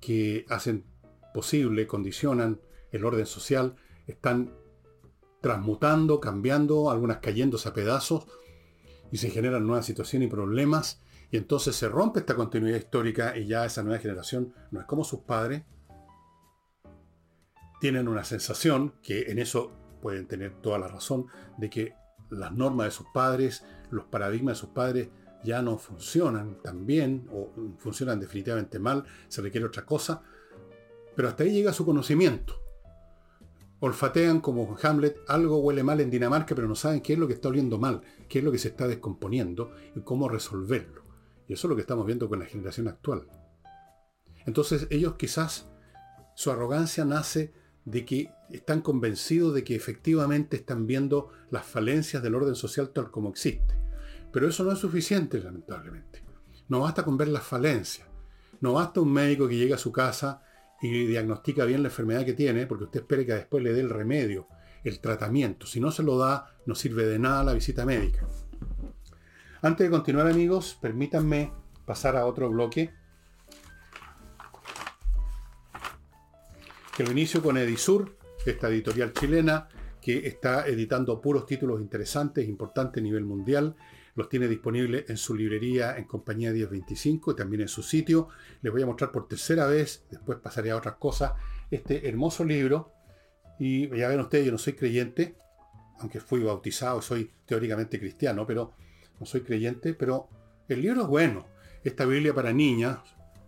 que hacen posible, condicionan el orden social, están transmutando, cambiando, algunas cayéndose a pedazos, y se generan nuevas situaciones y problemas Y entonces se rompe esta continuidad histórica y ya esa nueva generación no es como sus padres. Tienen una sensación, que en eso pueden tener toda la razón, de que las normas de sus padres, los paradigmas de sus padres ya no funcionan tan bien o funcionan definitivamente mal, se requiere otra cosa. Pero hasta ahí llega su conocimiento. Olfatean como Hamlet, algo huele mal en Dinamarca, pero no saben qué es lo que está oliendo mal, qué es lo que se está descomponiendo y cómo resolverlo. Y eso es lo que estamos viendo con la generación actual. Entonces ellos quizás, su arrogancia nace de que están convencidos de que efectivamente están viendo las falencias del orden social tal como existe. Pero eso no es suficiente, lamentablemente. No basta con ver las falencias. No basta un médico que llegue a su casa y diagnostica bien la enfermedad que tiene, porque usted espere que después le dé el remedio, el tratamiento. Si no se lo da, no sirve de nada la visita médica. Antes de continuar amigos, permítanme pasar a otro bloque. Que lo inicio con Edisur, esta editorial chilena que está editando puros títulos interesantes, importantes a nivel mundial. Los tiene disponibles en su librería en compañía 1025 y también en su sitio. Les voy a mostrar por tercera vez, después pasaré a otras cosas, este hermoso libro. Y ya ven ustedes, yo no soy creyente, aunque fui bautizado, soy teóricamente cristiano, pero no soy creyente, pero el libro es bueno. Esta Biblia para niñas,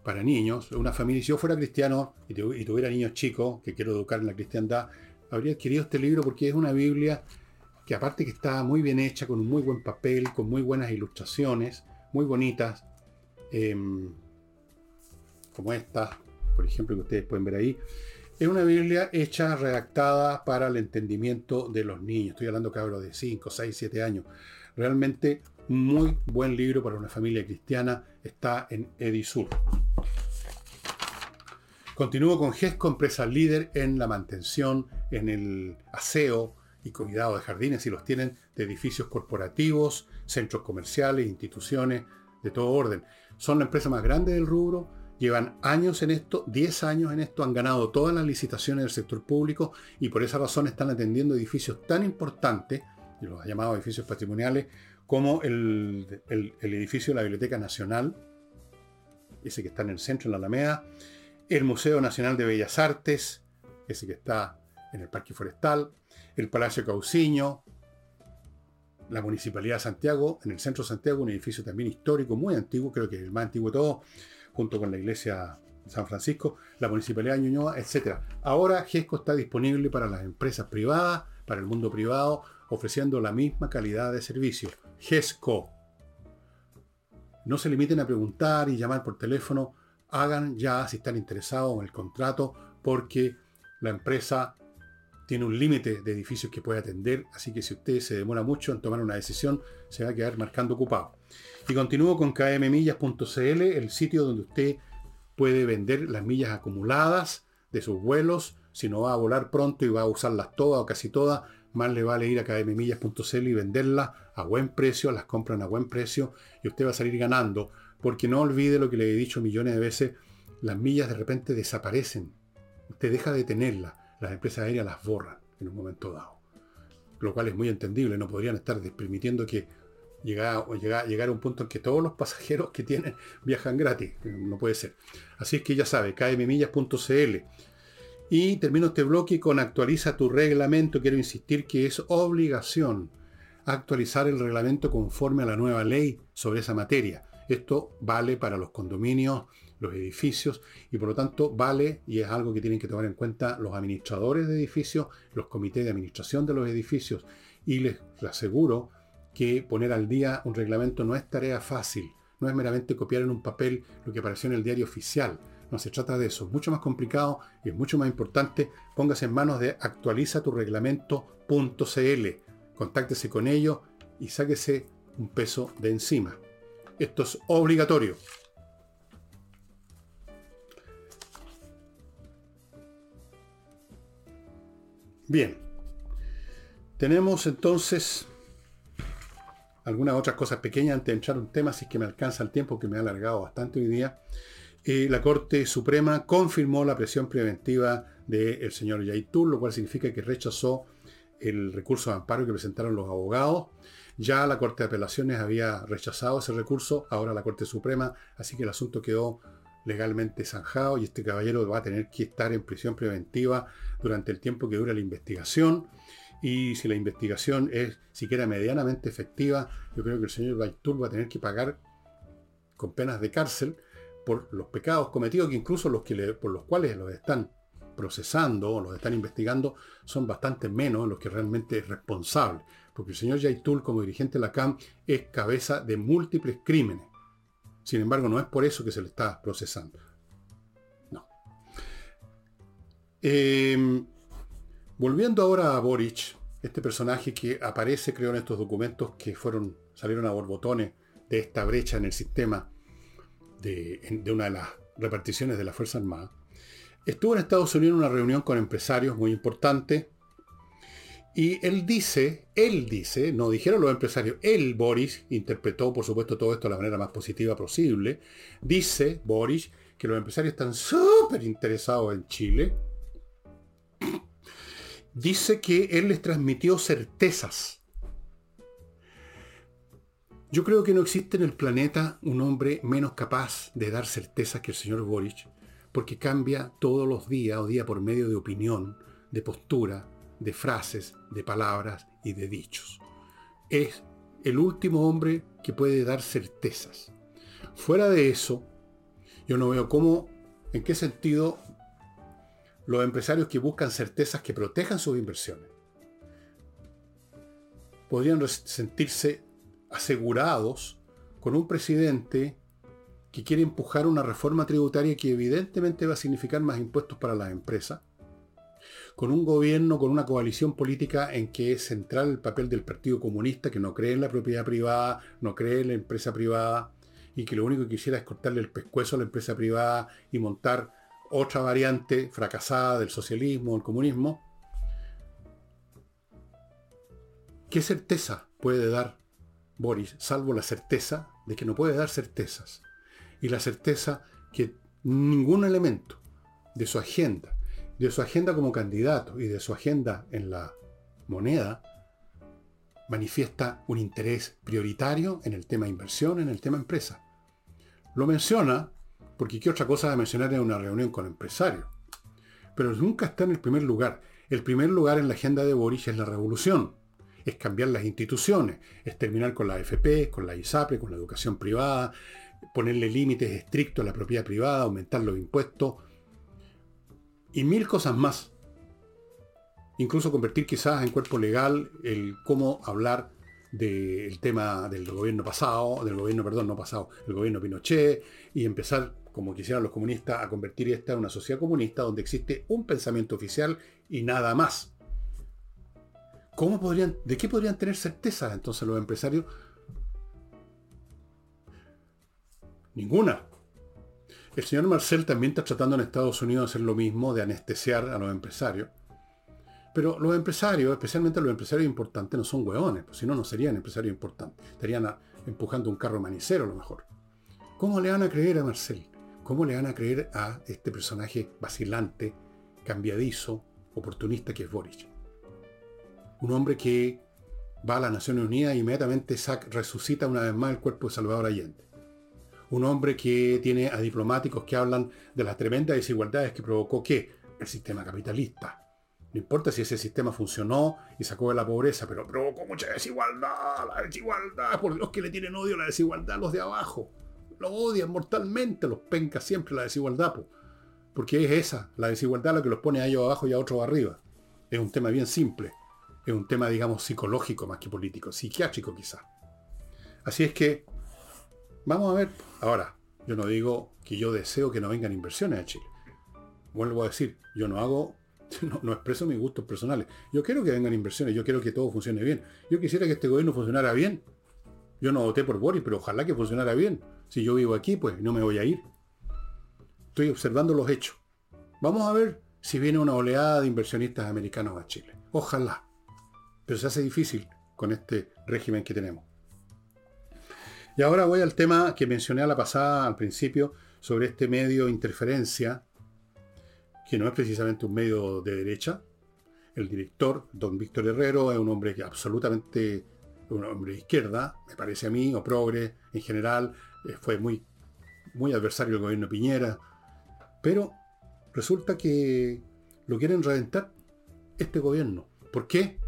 para niños, una familia, si yo fuera cristiano y, tuviera niños chicos que quiero educar en la cristiandad, habría adquirido este libro porque es una Biblia que aparte que está muy bien hecha, con un muy buen papel, con muy buenas ilustraciones, muy bonitas, em, como esta, por ejemplo, que ustedes pueden ver ahí. Es una Biblia hecha, redactada para el entendimiento de los niños. Estoy hablando cabros de 5, 6, 7 años. Realmente muy buen libro para una familia cristiana. Está en Edisur. Continúo con GESCO, empresa líder en la mantención, en el aseo y cuidado de jardines, si los tienen, de edificios corporativos, centros comerciales, instituciones de todo orden. Son la empresa más grande del rubro, llevan años en esto, 10 años en esto, han ganado todas las licitaciones del sector público y por esa razón están atendiendo edificios tan importantes, los llamados edificios patrimoniales, como el, edificio de la Biblioteca Nacional, ese que está en el centro, en la Alameda, el Museo Nacional de Bellas Artes, ese que está en el Parque Forestal, el Palacio Cauciño, la Municipalidad de Santiago, en el centro Santiago, un edificio también histórico, muy antiguo, creo que el más antiguo de todos, junto con la iglesia San Francisco, la Municipalidad de Ñuñoa, etc. Ahora GESCO está disponible para las empresas privadas, para el mundo privado, ofreciendo la misma calidad de servicio. GESCO. No se limiten a preguntar y llamar por teléfono. Hagan ya si están interesados en el contrato porque la empresa tiene un límite de edificios que puede atender, así que si usted se demora mucho en tomar una decisión, se va a quedar marcando ocupado. Y continúo con kmmillas.cl, el sitio donde usted puede vender las millas acumuladas de sus vuelos, si no va a volar pronto y va a usarlas todas o casi todas, más le vale ir a kmmillas.cl y venderlas a buen precio, las compran a buen precio y usted va a salir ganando, porque no olvide lo que le he dicho millones de veces, las millas de repente desaparecen, usted deja de tenerlas, las empresas aéreas las borran en un momento dado, lo cual es muy entendible, no podrían estar permitiendo que llegara, llegar a un punto en que todos los pasajeros que tienen [laughs] viajan gratis, no puede ser. Así es que ya sabe, kmmillas.cl y termino este bloque con actualiza tu reglamento. Quiero insistir que es obligación actualizar el reglamento conforme a la nueva ley sobre esa materia. Esto vale para los condominios, los edificios y por lo tanto vale y es algo que tienen que tomar en cuenta los administradores de edificios, los comités de administración de los edificios y les aseguro que poner al día un reglamento no es tarea fácil, no es meramente copiar en un papel lo que apareció en el diario oficial no se trata de eso. Es mucho más complicado y es mucho más importante. Póngase en manos de actualiza tu reglamento.cl. Contáctese con ellos y sáquese un peso de encima. Esto es obligatorio. Bien. Tenemos entonces algunas otras cosas pequeñas antes de entrar un tema, si es que me alcanza el tiempo que me ha alargado bastante hoy día la Corte Suprema confirmó la presión preventiva del señor Yaitul, lo cual significa que rechazó el recurso de amparo que presentaron los abogados. Ya la Corte de Apelaciones había rechazado ese recurso, ahora la Corte Suprema, así que el asunto quedó legalmente zanjado y este caballero va a tener que estar en prisión preventiva durante el tiempo que dura la investigación. Y si la investigación es siquiera medianamente efectiva, yo creo que el señor Baitur va a tener que pagar con penas de cárcel por los pecados cometidos, que incluso los que por los cuales los están procesando o los están investigando son bastante menos los que realmente es responsable. Porque el señor Yaitul, como dirigente de la CAM, es cabeza de múltiples crímenes. Sin embargo, no es por eso que se le está procesando. Em, volviendo ahora a Boric, este personaje que aparece, creo, en estos documentos que fueron, salieron a borbotones de esta brecha en el sistema de, una de las reparticiones de la Fuerza Armada, estuvo en Estados Unidos en una reunión con empresarios muy importantes y él dice, él dice, no dijeron los empresarios, él, Boris, interpretó por supuesto todo esto de la manera más positiva posible, dice, Boris, que los empresarios están súper interesados en Chile, dice que él les transmitió certezas. Yo creo que no existe en el planeta un hombre menos capaz de dar certezas que el señor Boris, porque cambia todos los días o día por medio de opinión, de postura, de frases, de palabras y de dichos. Es el último hombre que puede dar certezas. Fuera de eso, yo no veo cómo, en qué sentido los empresarios que buscan certezas que protejan sus inversiones. Podrían sentirse asegurados con un presidente que quiere empujar una reforma tributaria que evidentemente va a significar más impuestos para las empresas, con un gobierno, con una coalición política en que es central el papel del Partido Comunista, que no cree en la propiedad privada, no cree en la empresa privada, y que lo único que quisiera es cortarle el pescuezo a la empresa privada y montar otra variante fracasada del socialismo, el comunismo. ¿Qué certeza puede dar Boris, salvo la certeza de que no puede dar certezas? Y la certeza que ningún elemento de su agenda, de su agenda como candidato y de su agenda en la moneda manifiesta un interés prioritario en el tema inversión, en el tema empresa. Lo menciona porque qué otra cosa de mencionar en una reunión con empresarios. Pero nunca está en el primer lugar. El primer lugar en la agenda de Boris es la revolución. Es cambiar las instituciones, es terminar con la AFP, con la ISAPRE, con la educación privada, ponerle límites estrictos a la propiedad privada, aumentar los impuestos, y mil cosas más. Incluso convertir quizás en cuerpo legal el cómo hablar del tema del gobierno pasado, del gobierno, perdón, no pasado, el gobierno Pinochet, y empezar, como quisieran los comunistas, a convertir esta en una sociedad comunista donde existe un pensamiento oficial y nada más. ¿Cómo podrían, ¿De qué podrían tener certeza entonces los empresarios? Ninguna. El señor Marcel también está tratando en Estados Unidos de hacer lo mismo, de anestesiar a los empresarios. Pero los empresarios, especialmente los empresarios importantes, no son hueones, pues si no, no serían empresarios importantes. Estarían empujando un carro manicero a lo mejor. ¿Cómo le van a creer a Marcel? ¿Cómo le van a creer a este personaje vacilante, cambiadizo, oportunista que es Boric? Un hombre que va a las Naciones Unidas e inmediatamente resucita una vez más el cuerpo de Salvador Allende un hombre que tiene a diplomáticos que hablan de las tremendas desigualdades que provocó qué? El sistema capitalista. No importa si ese sistema funcionó y sacó de la pobreza, pero provocó mucha desigualdad, la desigualdad, por los que le tienen odio la desigualdad, los de abajo. Lo odian mortalmente, los pencas siempre la desigualdad, porque es esa, la desigualdad lo que los pone a ellos abajo y a otros arriba. Es un tema bien simple, es un tema, digamos, psicológico más que político, psiquiátrico quizás. Así es que Vamos a ver. Ahora, yo no digo que yo deseo que no vengan inversiones a Chile. Vuelvo a decir, yo no hago, [laughs] no, expreso mis gustos personales. Yo quiero que vengan inversiones, yo quiero que todo funcione bien. Yo quisiera que este gobierno funcionara bien. Yo no voté por Boris, pero ojalá que funcionara bien. Si yo vivo aquí, pues no me voy a ir. Estoy observando los hechos. Vamos a ver si viene una oleada de inversionistas americanos a Chile. Ojalá. Pero se hace difícil con este régimen que tenemos. Y ahora voy al tema que mencioné a la pasada, al principio, sobre este medio interferencia, que no es precisamente un medio de derecha, el director, don Víctor Herrero, es un hombre que absolutamente, un hombre de izquierda, me parece a mí, o progre en general, fue muy, muy adversario del gobierno de Piñera, pero resulta que lo quieren reventar este gobierno. ¿Por qué?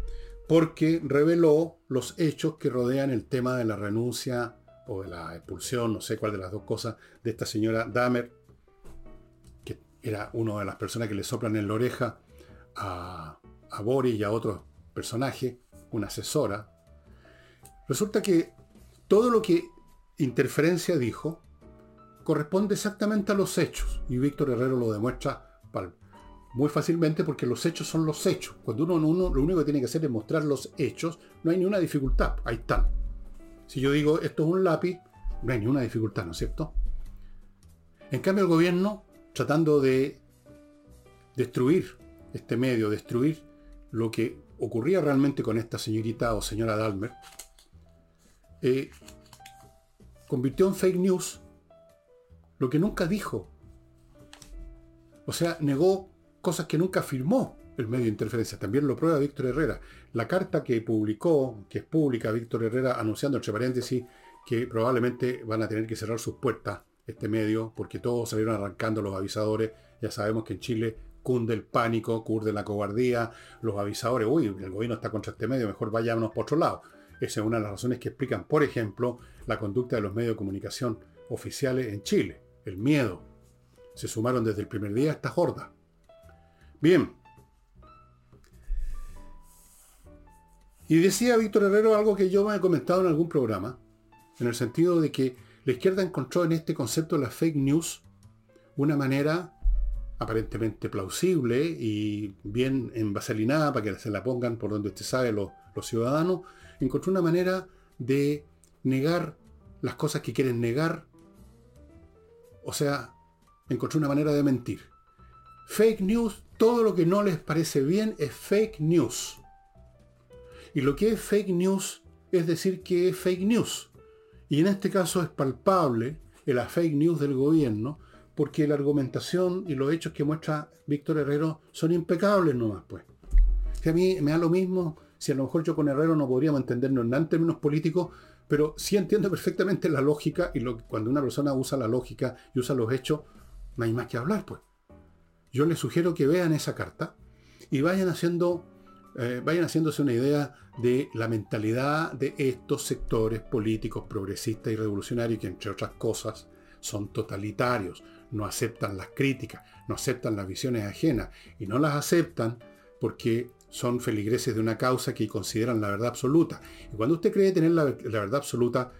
Porque reveló los hechos que rodean el tema de la renuncia o de la expulsión, no sé cuál de las dos cosas, de esta señora Dahmer, que era una de las personas que le soplan en la oreja a, a Boris y a otros personajes, una asesora. Resulta que todo lo que Interferencia dijo corresponde exactamente a los hechos, y Víctor Herrero lo demuestra muy fácilmente porque los hechos son los hechos. Cuando uno, uno lo único que tiene que hacer es mostrar los hechos, no hay ninguna dificultad, ahí están. Si yo digo esto es un lápiz, no hay ninguna dificultad, ¿no es cierto? En cambio el gobierno, tratando de destruir este medio, destruir lo que ocurría realmente con esta señorita o señora Dalmer, eh, convirtió en fake news lo que nunca dijo. O sea, negó cosas que nunca afirmó el medio de interferencia. También lo prueba Víctor Herrera. La carta que publicó, que es pública, Víctor Herrera anunciando, entre paréntesis, que probablemente van a tener que cerrar sus puertas este medio, porque todos salieron arrancando los avisadores. Ya sabemos que en Chile cunde el pánico, cunde la cobardía, los avisadores, uy, el gobierno está contra este medio, mejor vayámonos por otro lado. Esa es una de las razones que explican, por ejemplo, la conducta de los medios de comunicación oficiales en Chile, el miedo. Se sumaron desde el primer día a esta horda. Bien, Y decía Víctor Herrero algo que yo me he comentado en algún programa, en el sentido de que la izquierda encontró en este concepto de la fake news una manera aparentemente plausible y bien envaselinada para que se la pongan por donde usted sabe los ciudadanos, encontró una manera de negar las cosas que quieren negar, o sea, encontró una manera de mentir. Fake news, todo lo que no les parece bien es fake news. Y lo que es fake news es decir que es fake news. Y en este caso es palpable la fake news del gobierno, porque la argumentación y los hechos que muestra Víctor Herrero son impecables nomás, pues. Que a mí me da lo mismo si a lo mejor yo con Herrero no podríamos entendernos en términos políticos, pero sí entiendo perfectamente la lógica y lo, cuando una persona usa la lógica y usa los hechos, no hay más que hablar, pues. Yo les sugiero que vean esa carta y vayan haciendo eh, vayan haciéndose una idea de la mentalidad de estos sectores políticos progresistas y revolucionarios que, entre otras cosas, son totalitarios, no aceptan las críticas, no aceptan las visiones ajenas y no las aceptan porque son feligreses de una causa que consideran la verdad absoluta. Y cuando usted cree tener la, verdad absoluta,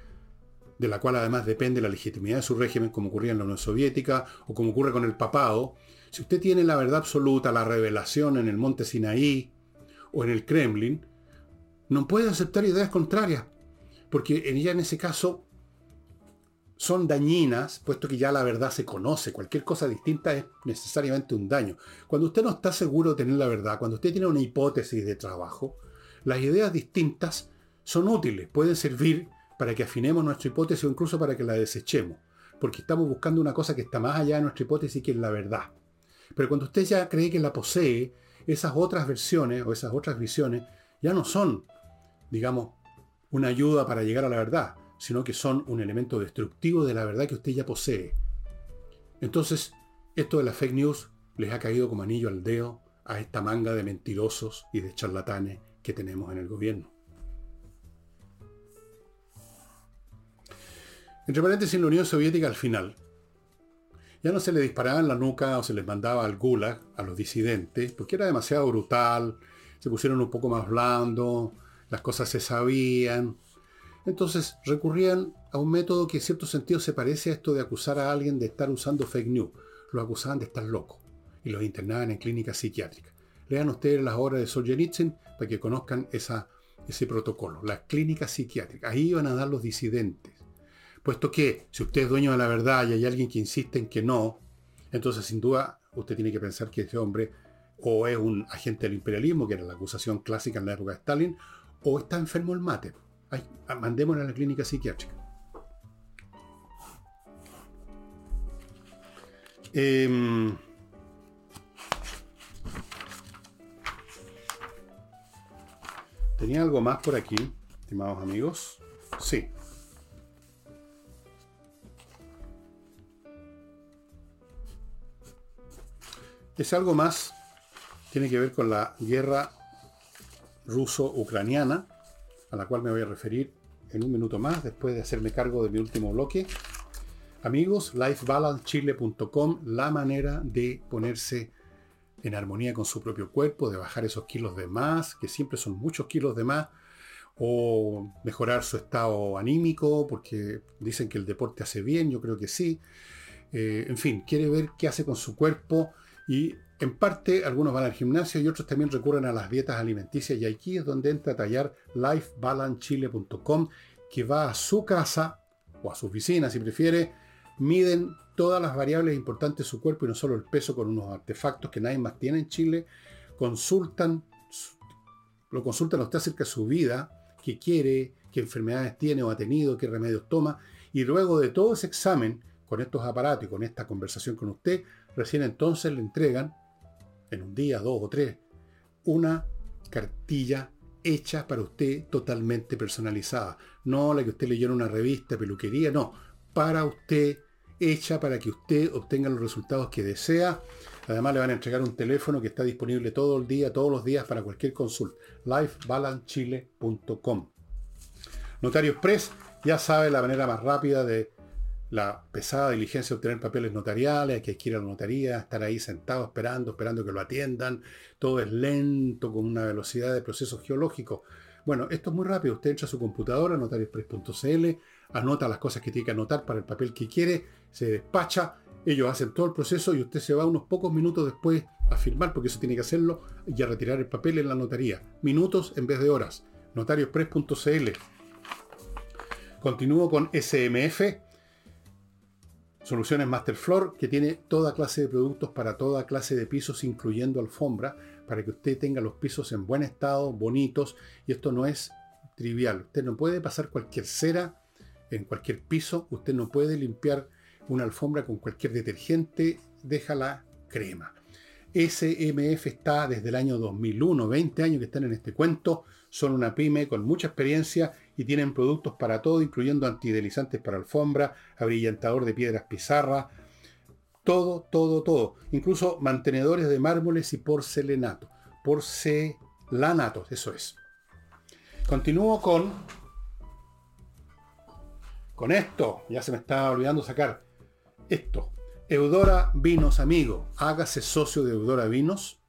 de la cual además depende la legitimidad de su régimen, como ocurría en la Unión Soviética o como ocurre con el papado, si usted tiene la verdad absoluta, la revelación en el monte Sinaí, o en el Kremlin, no puede aceptar ideas contrarias, porque en ella en ese caso son dañinas, puesto que ya la verdad se conoce, cualquier cosa distinta es necesariamente un daño. Cuando usted no está seguro de tener la verdad, cuando usted tiene una hipótesis de trabajo, las ideas distintas son útiles, pueden servir para que afinemos nuestra hipótesis o incluso para que la desechemos, porque estamos buscando una cosa que está más allá de nuestra hipótesis que es la verdad. Pero cuando usted ya cree que la posee, esas otras versiones o esas otras visiones ya no son, digamos, una ayuda para llegar a la verdad, sino que son un elemento destructivo de la verdad que usted ya posee. Entonces, esto de la fake news les ha caído como anillo al dedo a esta manga de mentirosos y de charlatanes que tenemos en el gobierno. Entre paréntesis, en la Unión Soviética al final, ya no se le disparaba en la nuca o se les mandaba al gulag a los disidentes, porque era demasiado brutal, se pusieron un poco más blandos, las cosas se sabían. Entonces recurrían a un método que en cierto sentido se parece a esto de acusar a alguien de estar usando fake news. Lo acusaban de estar loco y los internaban en clínicas psiquiátricas. Lean ustedes las obras de Solzhenitsyn para que conozcan esa, ese protocolo. Las clínicas psiquiátricas. Ahí iban a dar los disidentes. Puesto que si usted es dueño de la verdad y hay alguien que insiste en que no, entonces sin duda usted tiene que pensar que ese hombre o es un agente del imperialismo, que era la acusación clásica en la época de Stalin, o está enfermo el mate. Mandémosle a la clínica psiquiátrica. Em, Tenía algo más por aquí, estimados amigos. Sí. Es algo más, tiene que ver con la guerra ruso-ucraniana, a la cual me voy a referir en un minuto más, después de hacerme cargo de mi último bloque. Amigos, lifebalancechile.com, la manera de ponerse en armonía con su propio cuerpo, de bajar esos kilos de más, que siempre son muchos kilos de más, o mejorar su estado anímico, porque dicen que el deporte hace bien, yo creo que sí. Eh, en fin, quiere ver qué hace con su cuerpo y en parte algunos van al gimnasio y otros también recurren a las dietas alimenticias y aquí es donde entra a tallar lifebalancechile.com que va a su casa o a su oficina si prefiere, miden todas las variables importantes de su cuerpo y no solo el peso con unos artefactos que nadie más tiene en Chile, consultan, lo consultan a usted acerca de su vida, qué quiere, qué enfermedades tiene o ha tenido, qué remedios toma, y luego de todo ese examen, con estos aparatos y con esta conversación con usted, recién entonces le entregan, en un día, dos o tres, una cartilla hecha para usted totalmente personalizada. No la que usted leyó en una revista, peluquería, no. Para usted, hecha para que usted obtenga los resultados que desea. Además le van a entregar un teléfono que está disponible todo el día, todos los días para cualquier consulta. lifebalancechile.com. Notario Express ya sabe la manera más rápida de la pesada diligencia de obtener papeles notariales, hay que ir a la notaría, estar ahí sentado esperando, esperando que lo atiendan. Todo es lento, con una velocidad de procesos geológicos. Bueno, esto es muy rápido. Usted entra a su computadora, notarioexpress.cl, anota las cosas que tiene que anotar para el papel que quiere, se despacha, ellos hacen todo el proceso y usted se va unos pocos minutos después a firmar, porque eso tiene que hacerlo, y a retirar el papel en la notaría. Minutos en vez de horas. notarioexpress.cl. Continúo con SMF, Soluciones Masterfloor, que tiene toda clase de productos para toda clase de pisos, incluyendo alfombra, para que usted tenga los pisos en buen estado, bonitos, y esto no es trivial. Usted no puede pasar cualquier cera en cualquier piso, usted no puede limpiar una alfombra con cualquier detergente, déjala crema. SMF está desde el año 2001, 20 años que están en este cuento, son una pyme con mucha experiencia y tienen productos para todo, incluyendo antidelizantes para alfombra, abrillantador de piedras pizarra, todo, todo, todo. Incluso mantenedores de mármoles y porcelanato. Porcelanatos, eso es. Continúo con con esto, ya se me estaba olvidando sacar esto. Eudora Vinos, amigo. Hágase socio de Eudora Vinos,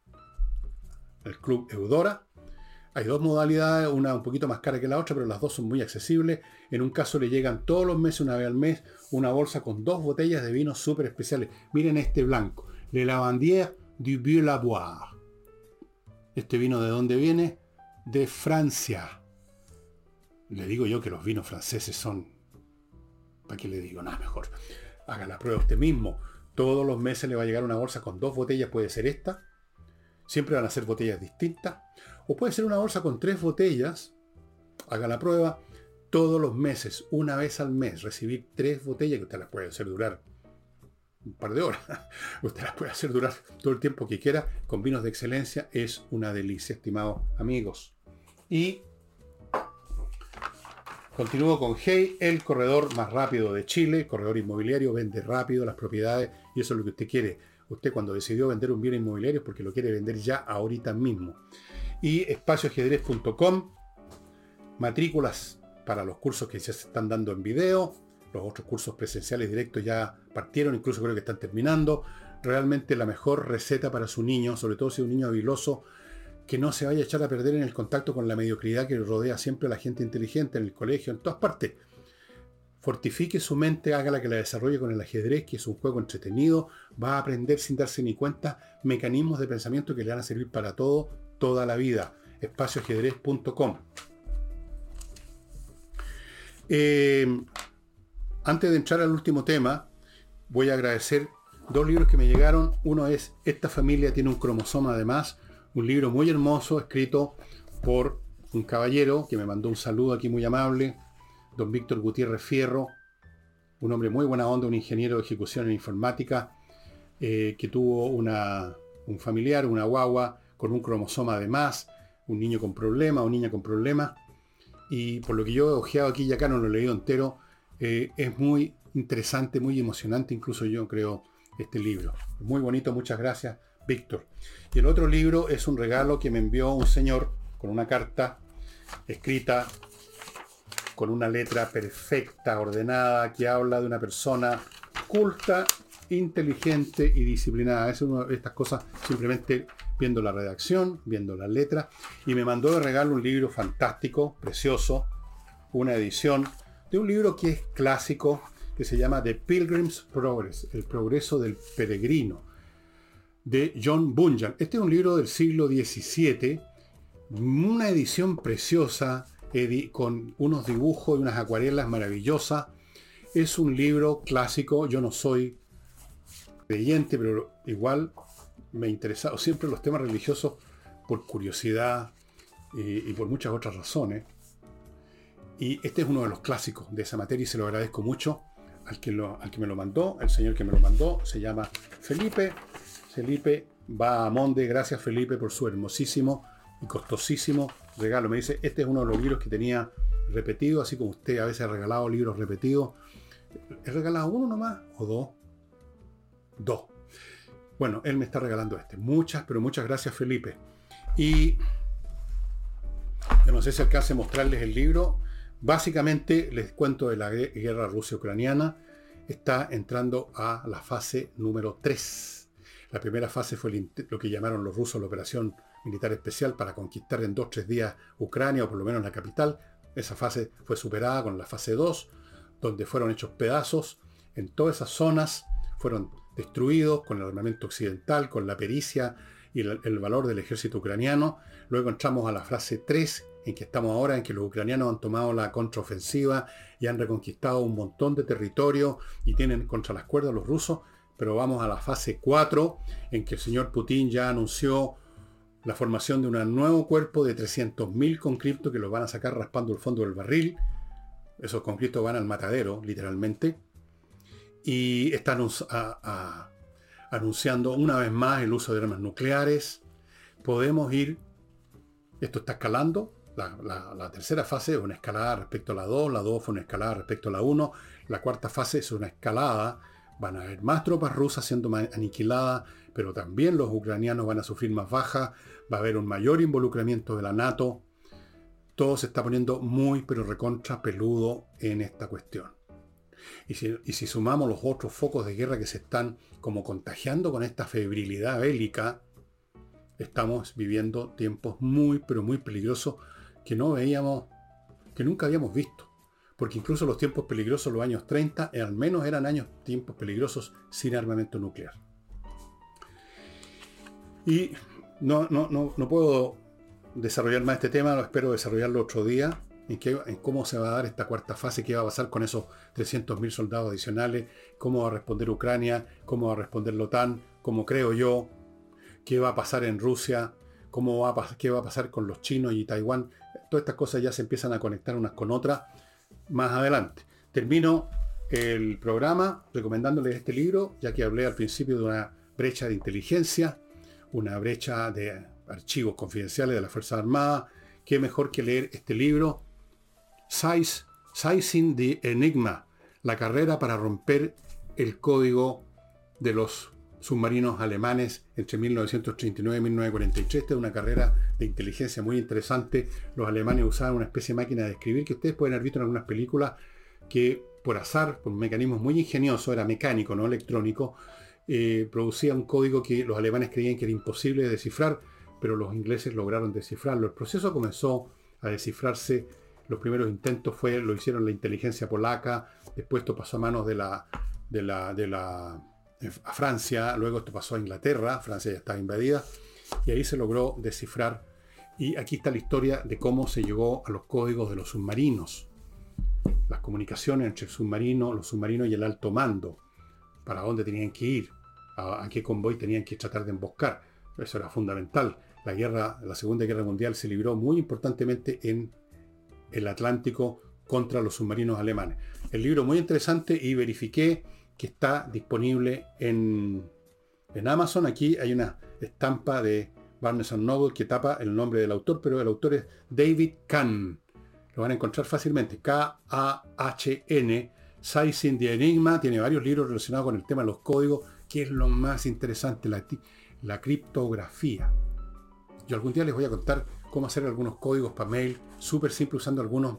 el club Eudora. Hay dos modalidades, una un poquito más cara que la otra, pero las dos son muy accesibles. En un caso le llegan todos los meses, una vez al mes, una bolsa con dos botellas de vinos súper especiales. Miren este blanco, Le Lavandier du Vieux Laboire. Este vino de dónde viene? De Francia. Le digo yo que los vinos franceses son... ¿Para qué le digo? Nada mejor. Haga la prueba usted mismo. Todos los meses le va a llegar una bolsa con dos botellas, puede ser esta. Siempre van a ser botellas distintas o puede ser una bolsa con tres botellas. Haga la prueba todos los meses, una vez al mes, recibir tres botellas que usted las puede hacer durar un par de horas. [laughs] Usted las puede hacer durar todo el tiempo que quiera con vinos de excelencia. Es una delicia, estimados amigos. Y continúo con Hey, el corredor más rápido de Chile, corredor inmobiliario, vende rápido las propiedades y eso es lo que usted quiere. Usted cuando decidió vender un bien inmobiliario es porque lo quiere vender ya ahorita mismo y espacioajedrez.com, matrículas para los cursos que ya se están dando en video, los otros cursos presenciales directos ya partieron, incluso creo que están terminando. Realmente la mejor receta para su niño, sobre todo si es un niño habiloso, que no se vaya a echar a perder en el contacto con la mediocridad que rodea siempre a la gente inteligente en el colegio, en todas partes. Fortifique su mente, hágala que la desarrolle con el ajedrez, que es un juego entretenido, va a aprender sin darse ni cuenta mecanismos de pensamiento que le van a servir para todo, toda la vida. espacioajedrez.com. Eh, antes de entrar al último tema, voy a agradecer dos libros que me llegaron. Uno es Esta familia tiene un cromosoma además, un libro muy hermoso escrito por un caballero que me mandó un saludo aquí muy amable, don Víctor Gutiérrez Fierro, un hombre muy buena onda, un ingeniero de ejecución en informática, eh, que tuvo una, un familiar, una guagua, con un cromosoma de más, un niño con problemas o niña con problemas. Y por lo que yo he ojeado aquí y acá, no lo he leído entero, eh, es muy interesante, muy emocionante, incluso yo creo, este libro. Muy bonito, muchas gracias, Víctor. Y el otro libro es un regalo que me envió un señor con una carta escrita con una letra perfecta, ordenada, que habla de una persona culta, inteligente y disciplinada. Es una de estas cosas simplemente viendo la redacción, viendo las letras, y me mandó de regalo un libro fantástico, precioso, una edición de un libro que es clásico, que se llama The Pilgrim's Progress, el progreso del peregrino, de John Bunyan. Este es un libro del siglo XVII, una edición preciosa, con unos dibujos y unas acuarelas maravillosas. Es un libro clásico, yo no soy creyente, pero igual me ha interesado siempre los temas religiosos por curiosidad y, por muchas otras razones. Y este es uno de los clásicos de esa materia y se lo agradezco mucho al que, lo, al que me lo mandó, el señor que me lo mandó, se llama Felipe. Felipe va a Monde, gracias Felipe por su hermosísimo y costosísimo regalo. Me dice, este es uno de los libros que tenía repetido, así como usted a veces ha regalado libros repetidos. ¿He regalado uno nomás o dos? Dos. Bueno, él me está regalando este. Muchas, pero muchas gracias Felipe. Y no sé si alcance a mostrarles el libro. Básicamente les cuento de la guerra rusia-ucraniana. Está entrando a la fase número 3. La primera fase fue lo que llamaron los rusos la operación militar especial para conquistar en dos tres días Ucrania o por lo menos la capital. Esa fase fue superada con la fase 2, donde fueron hechos pedazos. En todas esas zonas fueron destruidos con el armamento occidental, con la pericia y el, valor del ejército ucraniano. Luego entramos a la fase 3, en que estamos ahora, en que los ucranianos han tomado la contraofensiva y han reconquistado un montón de territorio y tienen contra las cuerdas los rusos. Pero vamos a la fase 4, en que el señor Putin ya anunció la formación de un nuevo cuerpo de 300.000 conscriptos que los van a sacar raspando el fondo del barril. Esos conscriptos van al matadero, literalmente. Y están anunciando una vez más el uso de armas nucleares. Podemos ir, esto está escalando, la, la, tercera fase es una escalada respecto a la 2, la 2 fue una escalada respecto a la 1, la cuarta fase es una escalada, van a haber más tropas rusas siendo aniquiladas, pero también los ucranianos van a sufrir más bajas, va a haber un mayor involucramiento de la NATO. Todo se está poniendo muy, pero recontra peludo en esta cuestión. Y si, sumamos los otros focos de guerra que se están como contagiando con esta febrilidad bélica, estamos viviendo tiempos muy, pero muy peligrosos que no veíamos, que nunca habíamos visto. Porque incluso los tiempos peligrosos, los años 30, al menos eran años, tiempos peligrosos sin armamento nuclear. Y no, no, no, no puedo desarrollar más este tema, lo espero desarrollarlo otro día, en, cómo se va a dar esta cuarta fase, qué va a pasar con esos 300.000 soldados adicionales, cómo va a responder Ucrania, cómo va a responder la OTAN, cómo creo yo, qué va a pasar en Rusia, cómo qué va a pasar con los chinos y Taiwán. Todas estas cosas ya se empiezan a conectar unas con otras más adelante. Termino el programa recomendándoles este libro, ya que hablé al principio de una brecha de inteligencia una brecha de archivos confidenciales de la Fuerza Armada. Qué mejor que leer este libro, Sizing the Enigma, la carrera para romper el código de los submarinos alemanes entre 1939 y 1943. Esta es una carrera de inteligencia muy interesante. Los alemanes usaban una especie de máquina de escribir que ustedes pueden haber visto en algunas películas que por azar, por un mecanismo muy ingenioso, era mecánico, no electrónico, eh, producía un código que los alemanes creían que era imposible de descifrar, pero los ingleses lograron descifrarlo. El proceso comenzó a descifrarse. Los primeros intentos fue, lo hicieron la inteligencia polaca, después esto pasó a manos de la, de la, de la a Francia, luego esto pasó a Inglaterra, Francia ya estaba invadida, y ahí se logró descifrar. Y aquí está la historia de cómo se llegó a los códigos de los submarinos, las comunicaciones entre el submarino, los submarinos y el alto mando, para dónde tenían que ir a, qué convoy tenían que tratar de emboscar. Eso era fundamental. La guerra, la Segunda Guerra Mundial se libró muy importantemente en el Atlántico contra los submarinos alemanes. El libro muy interesante y verifiqué que está disponible en, en Amazon. Aquí hay una estampa de Barnes Noble, que tapa el nombre del autor, pero el autor es David Kahn. Lo van a encontrar fácilmente. K-A-H-N. Sizing the Enigma. Tiene varios libros relacionados con el tema de los códigos, que es lo más interesante, la, la criptografía. Yo algún día les voy a contar cómo hacer algunos códigos para mail, súper simple, usando algunos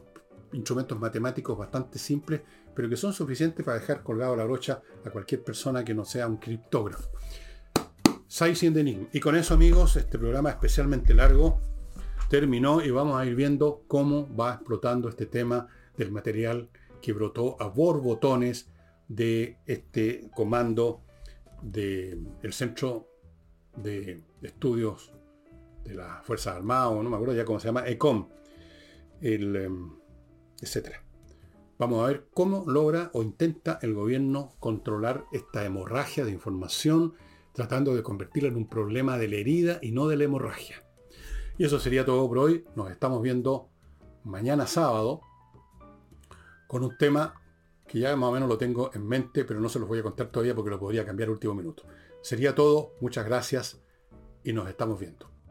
instrumentos matemáticos bastante simples, pero que son suficientes para dejar colgado la brocha a cualquier persona que no sea un criptógrafo. Sizing the Enigma. Y con eso, amigos, este programa especialmente largo terminó y vamos a ir viendo cómo va explotando este tema del material que brotó a borbotones de este comando del Centro de Estudios de las Fuerzas Armadas, no me acuerdo ya cómo se llama, ECOM, el, em, etc. Vamos a ver cómo logra o intenta el gobierno controlar esta hemorragia de información, tratando de convertirla en un problema de la herida y no de la hemorragia. Y eso sería todo por hoy. Nos estamos viendo mañana sábado con un tema que ya más o menos lo tengo en mente, pero no se los voy a contar todavía porque lo podría cambiar último minuto. Sería todo. Muchas gracias y nos estamos viendo.